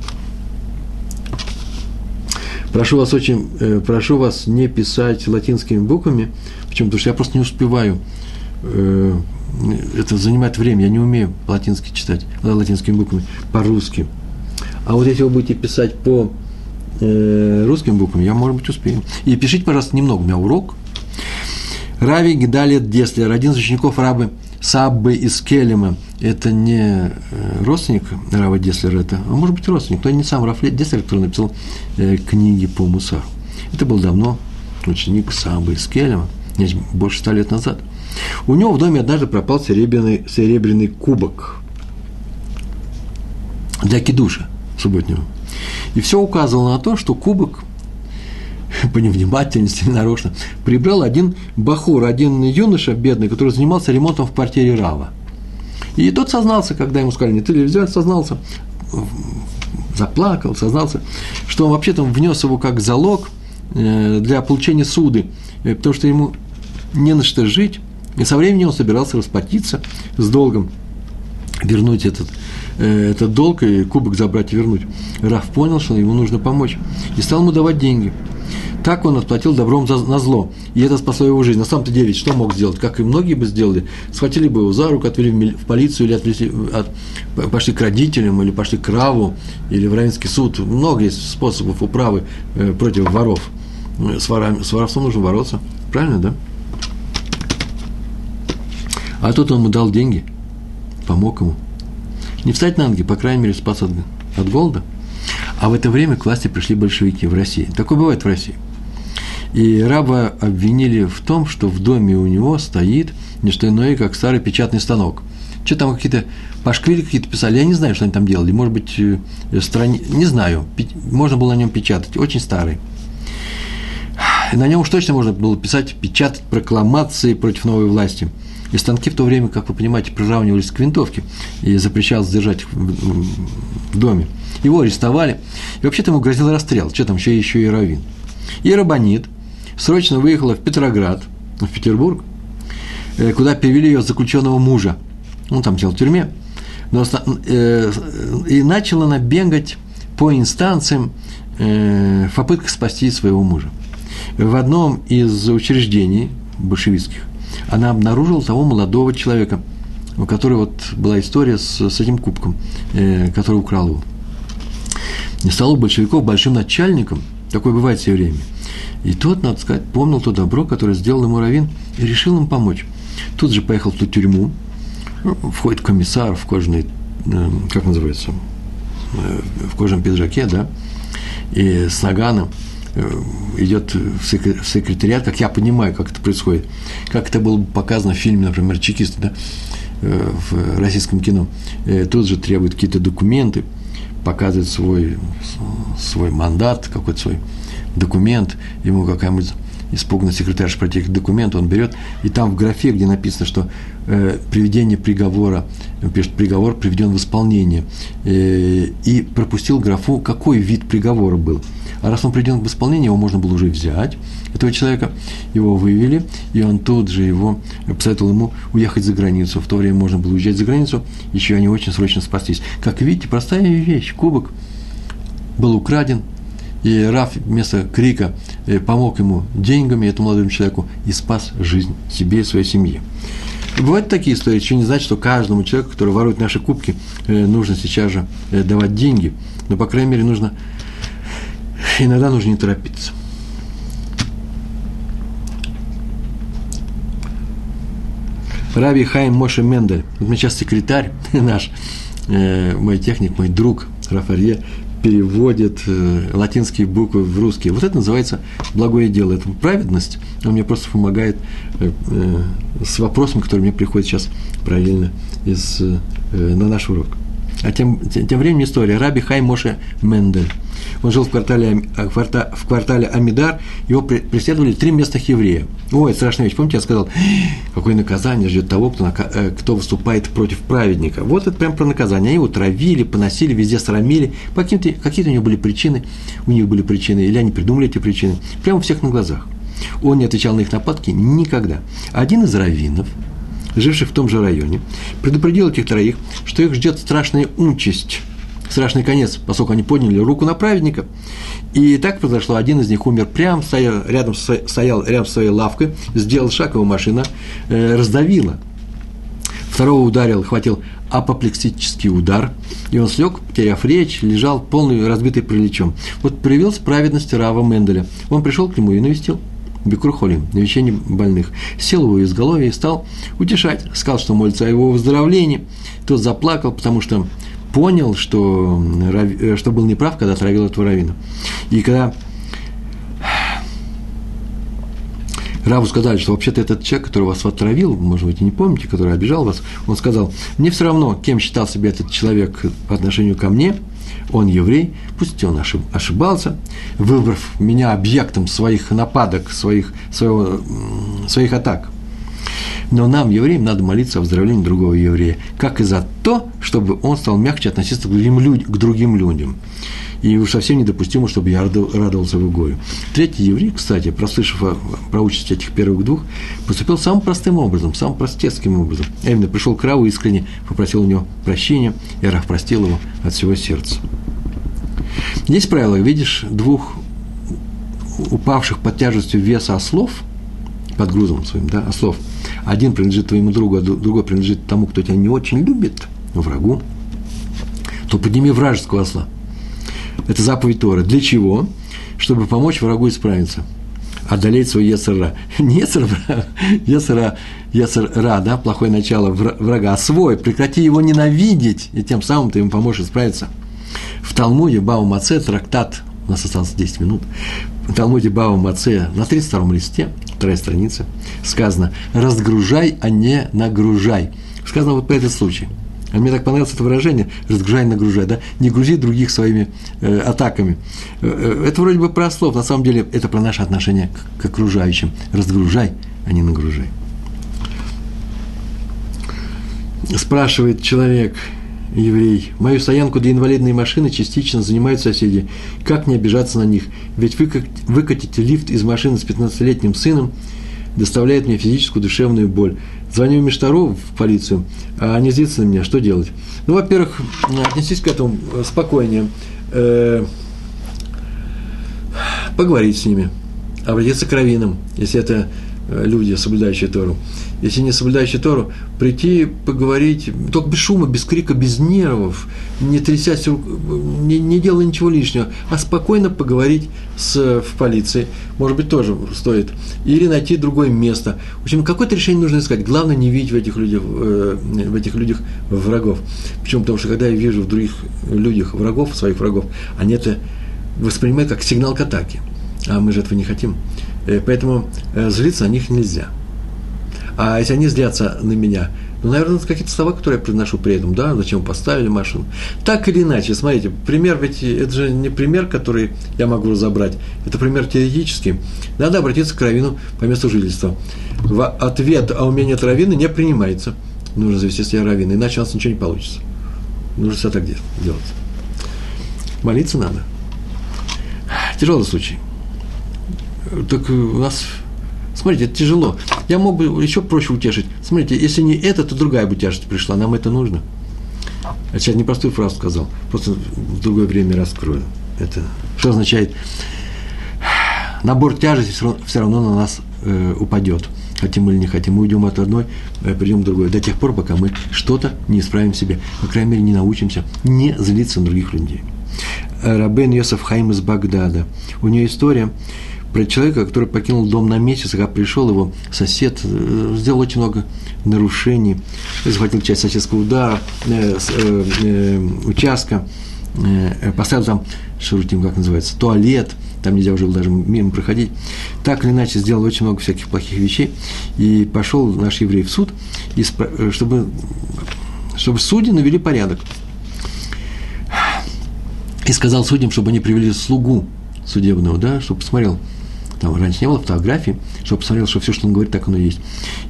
Прошу вас очень, э, прошу вас не писать латинскими буквами, почему? Потому что я просто не успеваю. Э, это занимает время, я не умею латинский читать, латинскими буквами, по-русски. А вот если вы будете писать по э, русским буквам, я, может быть, успею. И пишите, пожалуйста, немного, у меня урок. Рави Гедалет Деслер, один из учеников рабы Саббы из Келема, это не э, родственник Рава Деслера, это, а может быть родственник, но не сам Раф Деслер, который написал э, книги по Мусару. Это был давно ученик Саббы из Келема, больше ста лет назад. У него в доме однажды пропал серебряный, серебряный кубок для кидуша субботнего. И все указывало на то, что кубок по невнимательности, нарочно, прибрал один бахур, один юноша бедный, который занимался ремонтом в квартире Рава. И тот сознался, когда ему сказали, не ты ли взял, сознался, заплакал, сознался, что он вообще-то внес его как залог э, для получения суды, э, потому что ему не на что жить, и со временем он собирался расплатиться с долгом, вернуть этот, э, этот долг и кубок забрать и вернуть. Раф понял, что ему нужно помочь, и стал ему давать деньги – так он отплатил добром за, на зло. И это спасло его жизнь. На самом-то деле, что мог сделать? Как и многие бы сделали. Схватили бы его за руку, отвели в полицию или отвели, от, пошли к родителям, или пошли к Раву, или в Равенский суд. Много есть способов управы э, против воров. С, ворами, с воровством нужно бороться. Правильно, да? А тут он ему дал деньги, помог ему. Не встать на ноги, по крайней мере, спас от, от голода. А в это время к власти пришли большевики в России. Такое бывает в России. И раба обвинили в том, что в доме у него стоит не что иное, как старый печатный станок. Что там какие-то пашквили какие-то писали, я не знаю, что они там делали. Может быть, э, страни... не знаю, можно было на нем печатать, очень старый. На нем уж точно можно было писать, печатать прокламации против новой власти. И станки в то время, как вы понимаете, приравнивались к винтовке и запрещалось держать их в доме. Его арестовали, и вообще-то ему грозил расстрел, что там еще, еще и Равин. И Рабанит – срочно выехала в Петроград, в Петербург, э, куда перевели ее заключенного мужа. Он там сидел в тюрьме. Но, э, и начала она бегать по инстанциям в попытках спасти своего мужа. В одном из учреждений большевистских она обнаружила того молодого человека, у которого вот была история с, с этим кубком, который украл его. И стал у большевиков большим начальником, такое бывает все время. И тот, надо сказать, помнил то добро, которое сделал ему Равин, и решил им помочь. Тут же поехал в ту тюрьму, входит комиссар в кожаной, э, как называется, э, в кожаном пиджаке, да, и с наганом э, идет в секретариат, как я понимаю, как это происходит, как это было показано в фильме, например, «Чекисты», да, в российском кино, тут же требуют какие-то документы, показывает свой, свой мандат, какой-то свой документ, ему какая-нибудь испуганный секретарь против документ, он берет, и там в графе, где написано, что э, приведение приговора, пишет, приговор приведен в исполнение, э, и пропустил графу, какой вид приговора был. А раз он приведен в исполнение, его можно было уже взять, этого человека, его вывели, и он тут же его посоветовал ему уехать за границу. В то время можно было уезжать за границу, еще они очень срочно спастись. Как видите, простая вещь, кубок был украден, и Раф вместо крика э, помог ему деньгами, этому молодому человеку, и спас жизнь себе и своей семье. Бывают такие истории, еще не значит, что каждому человеку, который ворует наши кубки, э, нужно сейчас же э, давать деньги. Но, по крайней мере, нужно иногда нужно не торопиться. Раби Хайм Моше Мендель, вот мне сейчас секретарь наш, мой техник, мой друг Рафарье, переводит э, латинские буквы в русские. Вот это называется благое дело, это праведность. Он мне просто помогает э, э, с вопросом, который мне приходит сейчас правильно из, на наш урок. А тем, тем, временем история. Раби Хай Моше Мендель. Он жил в квартале, э, в квартале Амидар, его преследовали три местных еврея. Ой, страшная вещь. Помните, я сказал, какое наказание ждет того, кто, э, кто выступает против праведника. Вот это прям про наказание. Они его травили, поносили, везде срамили. Какие-то, какие-то у него были причины, у них были причины, или они придумали эти причины. Прямо у всех на глазах. Он не отвечал на их нападки никогда. Один из раввинов, живший в том же районе, предупредил этих троих, что их ждет страшная участь – страшный конец, поскольку они подняли руку на праведника. И так произошло. Один из них умер прямо, стоял рядом, стоял рядом с своей лавкой, сделал шаг, его машина э, раздавила. Второго ударил, хватил апоплексический удар, и он слег, потеряв речь, лежал полный разбитый приличом. Вот проявилась праведность Рава Менделя. Он пришел к нему и навестил. Бекурхоли, навещение больных. Сел его изголовье и стал утешать. Сказал, что молится о его выздоровлении. Тот заплакал, потому что понял, что, э, что был неправ, когда отравил этого равина. И когда Раву сказали, что вообще-то этот человек, который вас отравил, может быть, и не помните, который обижал вас, он сказал, мне все равно, кем считал себя этот человек по отношению ко мне, он еврей, пусть он ошибался, выбрав меня объектом своих нападок, своих, своего, своих атак – но нам, евреям, надо молиться о выздоровлении другого еврея, как и за то, чтобы он стал мягче относиться к другим, людям, к другим людям. И уж совсем недопустимо, чтобы я радовался его горю. Третий еврей, кстати, прослышав про участь этих первых двух, поступил самым простым образом, самым простецким образом. А именно, пришел к Раву искренне, попросил у него прощения, и Рав простил его от всего сердца. Есть правило, видишь двух упавших под тяжестью веса ослов, под грузом своим, да, ослов – один принадлежит твоему другу, а другой принадлежит тому, кто тебя не очень любит, врагу, то подними вражеского осла. Это заповедь Тора. Для чего? Чтобы помочь врагу исправиться одолеть свой Ецера. Не Ецера, Ецера, Ецера, да, плохое начало врага, а свой. Прекрати его ненавидеть, и тем самым ты ему поможешь исправиться. В Талмуде Бау Маце, трактат, у нас осталось 10 минут, в Талмуде Бау Маце на 32 листе, вторая страница, сказано «разгружай, а не нагружай». Сказано вот по этот случай. А мне так понравилось это выражение «разгружай, нагружай», да? Не грузи других своими э, атаками. Э, э, это вроде бы про слов, на самом деле это про наше отношение к, к окружающим. Разгружай, а не нагружай. Спрашивает человек, еврей. Мою стоянку для инвалидной машины частично занимают соседи. Как не обижаться на них? Ведь выкатить лифт из машины с 15-летним сыном доставляет мне физическую душевную боль. Звоню Миштару, в полицию, а они злятся на меня, что делать? Ну, во-первых, отнесись к этому спокойнее, э, поговорить с ними, обратиться к раввинам, если это э, люди, соблюдающие Тору если не соблюдающий Тору, прийти, поговорить, только без шума, без крика, без нервов, не трясясь, не, не делая ничего лишнего, а спокойно поговорить с, в полиции, может быть, тоже стоит. Или найти другое место. В общем, какое-то решение нужно искать. Главное, не видеть в этих людях, э, в этих людях врагов. Почему? Потому что, когда я вижу в других людях врагов, своих врагов, они это воспринимают как сигнал к атаке. А мы же этого не хотим. Э, поэтому э, злиться на них нельзя – а если они злятся на меня, ну, наверное, это какие-то слова, которые я произношу при этом, да, зачем поставили машину. Так или иначе, смотрите, пример ведь, это же не пример, который я могу разобрать, это пример теоретический. Надо обратиться к раввину по месту жительства. В ответ, а у меня нет раввина, не принимается. Нужно завести себе раввина, иначе у нас ничего не получится. Нужно все так делать. Молиться надо. Тяжелый случай. Так у нас Смотрите, это тяжело. Я мог бы еще проще утешить. Смотрите, если не это, то другая бы тяжесть пришла. Нам это нужно. Я сейчас непростую фразу сказал. Просто в другое время раскрою. Это что означает? Набор тяжести все равно на нас э, упадет. Хотим или не хотим. Мы уйдем от одной, э, придем к другой. До тех пор, пока мы что-то не исправим в себе. По крайней мере, не научимся не злиться на других людей. Рабен Йосеф Хайм из Багдада. У нее история, про человека, который покинул дом на месяц, когда пришел его сосед, э, сделал очень много нарушений, захватил часть соседского удара, э, э, э, участка, э, поставил там, шарутим, как называется, туалет, там нельзя уже было даже мимо проходить. Так или иначе, сделал очень много всяких плохих вещей, и пошел наш еврей в суд, и, э, чтобы, чтобы судьи навели порядок. И сказал судьям, чтобы они привели слугу судебного, да, чтобы посмотрел, там раньше не было фотографий, чтобы посмотрел, что все, что он говорит, так оно и есть.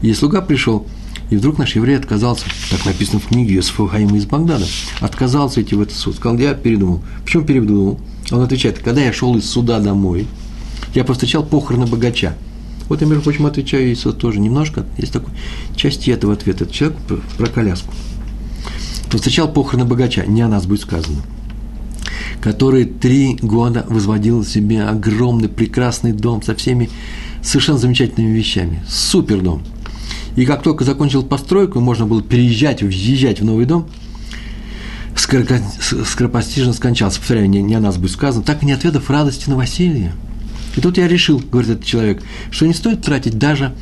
И слуга пришел, и вдруг наш еврей отказался, так написано в книге Йосифа Хаима из Багдада, отказался идти в этот суд. Сказал, я передумал. Почему передумал? Он отвечает, когда я шел из суда домой, я повстречал похороны богача. Вот я, между прочим, отвечаю и тоже немножко. Есть такой части этого ответа. Это человек про коляску. Повстречал похороны богача. Не о нас будет сказано который три года возводил себе огромный, прекрасный дом со всеми совершенно замечательными вещами. Супер дом. И как только закончил постройку, можно было переезжать, въезжать в новый дом, скоропостижно скончался. Повторяю, не, не о нас будет сказано, так и не отведав радости новоселья. И тут я решил, говорит этот человек, что не стоит тратить даже,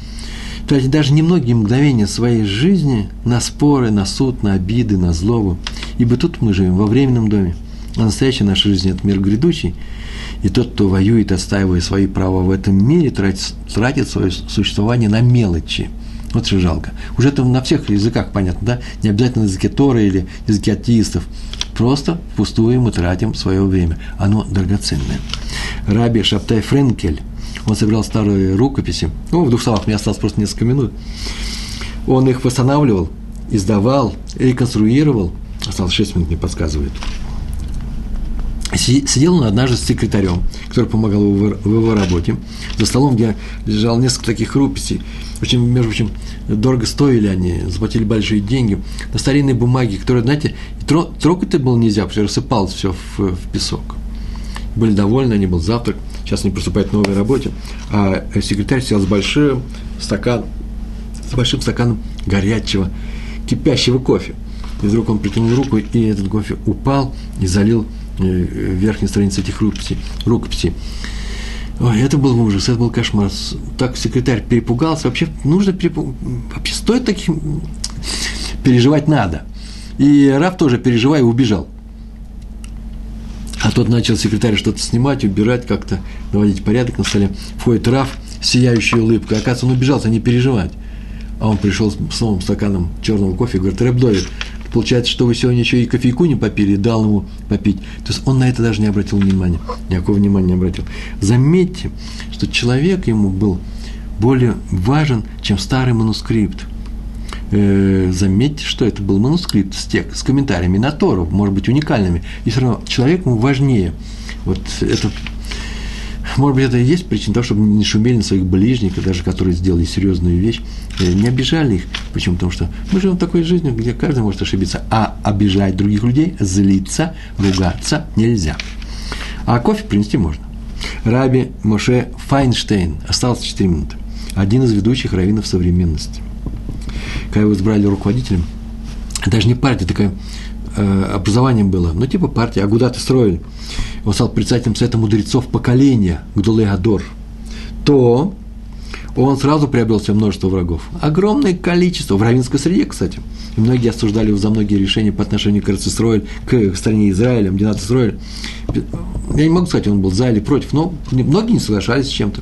тратить даже немногие мгновения своей жизни на споры, на суд, на обиды, на злобу. Ибо тут мы живем во временном доме – а настоящая наша жизнь – это мир грядущий. И тот, кто воюет, отстаивая свои права в этом мире, тратит, тратит свое существование на мелочи. Вот что жалко. Уже это на всех языках понятно, да? Не обязательно на языке Торы или языке атеистов. Просто впустую мы тратим свое время. Оно драгоценное. Раби Шаптай Френкель, он собирал старые рукописи. Ну, в двух словах, мне осталось просто несколько минут. Он их восстанавливал, издавал, реконструировал. Осталось 6 минут, мне подсказывают сидел он однажды с секретарем, который помогал его в его работе, за столом, где лежало несколько таких рукописей. Очень, между прочим, дорого стоили они, заплатили большие деньги. На старинной бумаге, которая, знаете, трогать-то было нельзя, потому что рассыпалось все в, в песок. Были довольны, они был завтрак, сейчас они приступают к новой работе, а секретарь сел с большим стаканом, с большим стаканом горячего, кипящего кофе. И вдруг он притянул руку, и этот кофе упал и залил верхней странице этих рукописей. рукописей. Ой, это был ужас, это был кошмар. Так секретарь перепугался. Вообще нужно перепугаться. Вообще стоит таким переживать надо. И Раф тоже, переживая, убежал. А тот начал секретарь что-то снимать, убирать, как-то наводить порядок на столе. Входит Раф, сияющая улыбка. Оказывается, он убежал, не переживать. А он пришел с новым стаканом черного кофе и говорит, Рэб Довид, Получается, что вы сегодня еще и кофейку не попили, дал ему попить. То есть он на это даже не обратил внимания, никакого внимания не обратил. Заметьте, что человек ему был более важен, чем старый манускрипт. Э, заметьте, что это был манускрипт с, тек, с комментариями на Тору, может быть, уникальными. И все равно человек ему важнее. Вот это может быть, это и есть причина того, чтобы не шумели на своих ближних, даже которые сделали серьезную вещь, э, не обижали их. Почему? Потому что мы живем такой жизни, где каждый может ошибиться, а обижать других людей, злиться, ругаться нельзя. А кофе принести можно. Раби Моше Файнштейн, осталось 4 минуты, один из ведущих раввинов современности. Когда его избрали руководителем, даже не партия, такая э, образованием было, ну, типа партия, Агудат строили, он стал председателем Совета мудрецов поколения, Гдулей Адор, то он сразу приобрел себе множество врагов. Огромное количество, в равинской среде, кстати. И многие осуждали его за многие решения по отношению к Израиль, к стране Израиля, Мдинат Израиль. Я не могу сказать, он был за или против, но многие не соглашались с чем-то.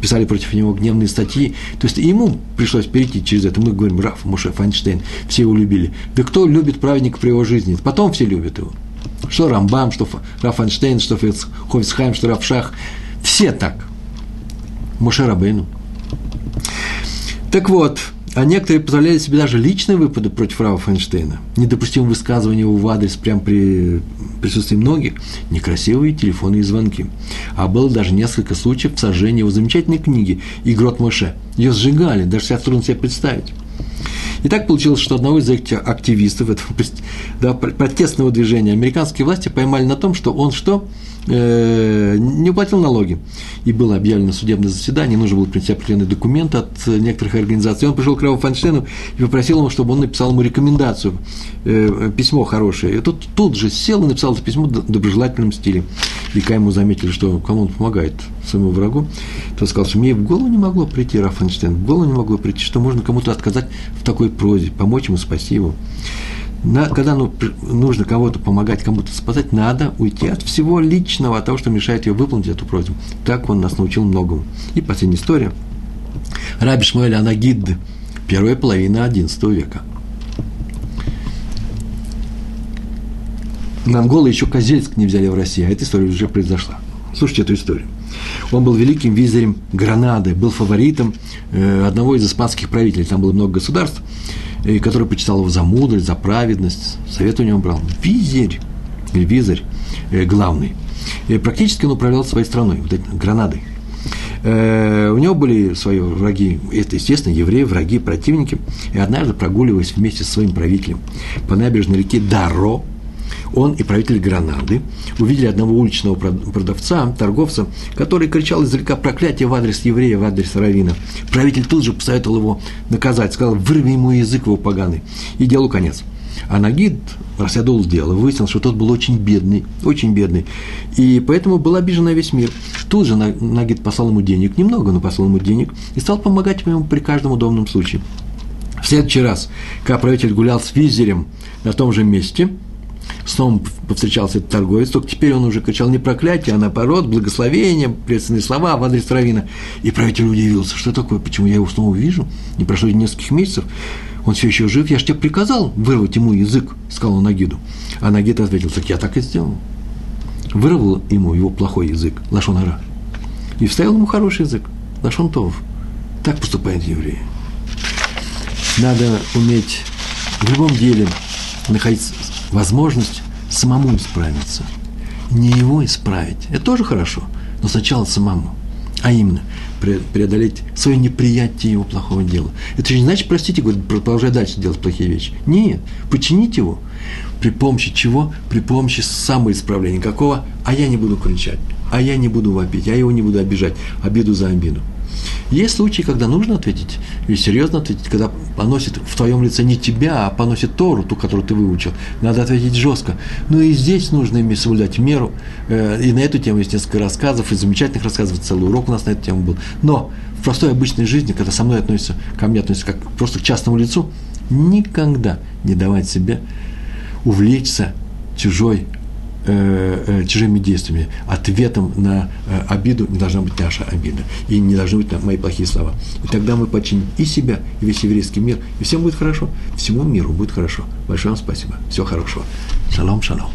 Писали против него гневные статьи. То есть ему пришлось перейти через это. Мы говорим, Раф, Муше, Файнштейн, все его любили. Да кто любит праведника при его жизни? Потом все любят его. Что Рамбам, что Раф Файнштейн, что Ховицхайм, что Раф Шах. Все так. Муше Рабейну – так вот, а некоторые позволяли себе даже личные выпады против Рава Файнштейна. Недопустимое высказывание его в адрес прямо при присутствии многих, некрасивые телефонные звонки. А было даже несколько случаев сожжения его замечательной книги «Игрот Моше». Ее сжигали, даже сейчас трудно себе представить. И так получилось, что одного из этих активистов этого да, протестного движения американские власти поймали на том, что он что? Э, не уплатил налоги. И было объявлено судебное заседание, нужно было принести определенные документы от некоторых организаций. Он пришел к Раву Файнштейну и попросил ему, чтобы он написал ему рекомендацию, э, письмо хорошее. И тут, тут же сел и написал это письмо в доброжелательном стиле. И когда ему заметили, что кому он помогает, своему врагу, то сказал, что мне в голову не могло прийти Раф Файнштейн, в голову не могло прийти, что можно кому-то отказать в такой прозе, помочь ему, спасти его на, когда ну, нужно кого-то помогать, кому-то спасать, надо уйти от всего личного, от того, что мешает ее выполнить эту просьбу. Так он нас научил многому. И последняя история. Раби Шмуэль Анагид, первая половина XI века. Монголы еще Козельск не взяли в России, а эта история уже произошла. Слушайте эту историю. Он был великим визирем Гранады, был фаворитом э, одного из испанских правителей. Там было много государств и который почитал его за мудрость, за праведность, совет у него брал. Визирь, или визарь э, главный. И практически он управлял своей страной, вот этой Гранадой. Э, у него были свои враги, это, естественно, евреи, враги, противники. И однажды, прогуливаясь вместе со своим правителем по набережной реки Даро, он и правитель Гранады увидели одного уличного продавца, торговца, который кричал издалека проклятие в адрес еврея, в адрес равина. Правитель тут же посоветовал его наказать, сказал, вырви ему язык его поганый, и делу конец. А Нагид расследовал дело, выяснил, что тот был очень бедный, очень бедный, и поэтому был обижен на весь мир. Тут же Нагид послал ему денег, немного, но послал ему денег, и стал помогать ему при каждом удобном случае. В следующий раз, когда правитель гулял с визерем на том же месте – снова повстречался этот торговец, только теперь он уже кричал не проклятие, а наоборот, благословение, приветственные слова в адрес Равина. И правитель удивился, что такое, почему я его снова вижу, не прошло нескольких месяцев, он все еще жив, я же тебе приказал вырвать ему язык, сказал он Нагиду. А Нагид ответил, так я так и сделал. Вырвал ему его плохой язык, лашонара, и вставил ему хороший язык, лашон тов. Так поступают евреи. Надо уметь в любом деле находить возможность самому исправиться. Не его исправить. Это тоже хорошо, но сначала самому. А именно, преодолеть свое неприятие его плохого дела. Это же не значит, простите, говорит, продолжай дальше делать плохие вещи. Нет, починить его. При помощи чего? При помощи самоисправления. Какого? А я не буду кричать, а я не буду вопить, а я его не буду обижать. Обиду за обиду. Есть случаи, когда нужно ответить, и серьезно ответить, когда поносит в твоем лице не тебя, а поносит Тору, ту, которую ты выучил. Надо ответить жестко. Но и здесь нужно иметь соблюдать меру. Э, и на эту тему есть несколько рассказов, и замечательных рассказов, целый урок у нас на эту тему был. Но в простой обычной жизни, когда со мной относятся, ко мне относятся как просто к частному лицу, никогда не давать себе увлечься чужой э, чужими действиями. Ответом на э, обиду не должна быть наша обида. И не должны быть мои плохие слова. И тогда мы починим и себя, и весь еврейский мир. И всем будет хорошо. Всему миру будет хорошо. Большое вам спасибо. Всего хорошего. Шалом, шалом.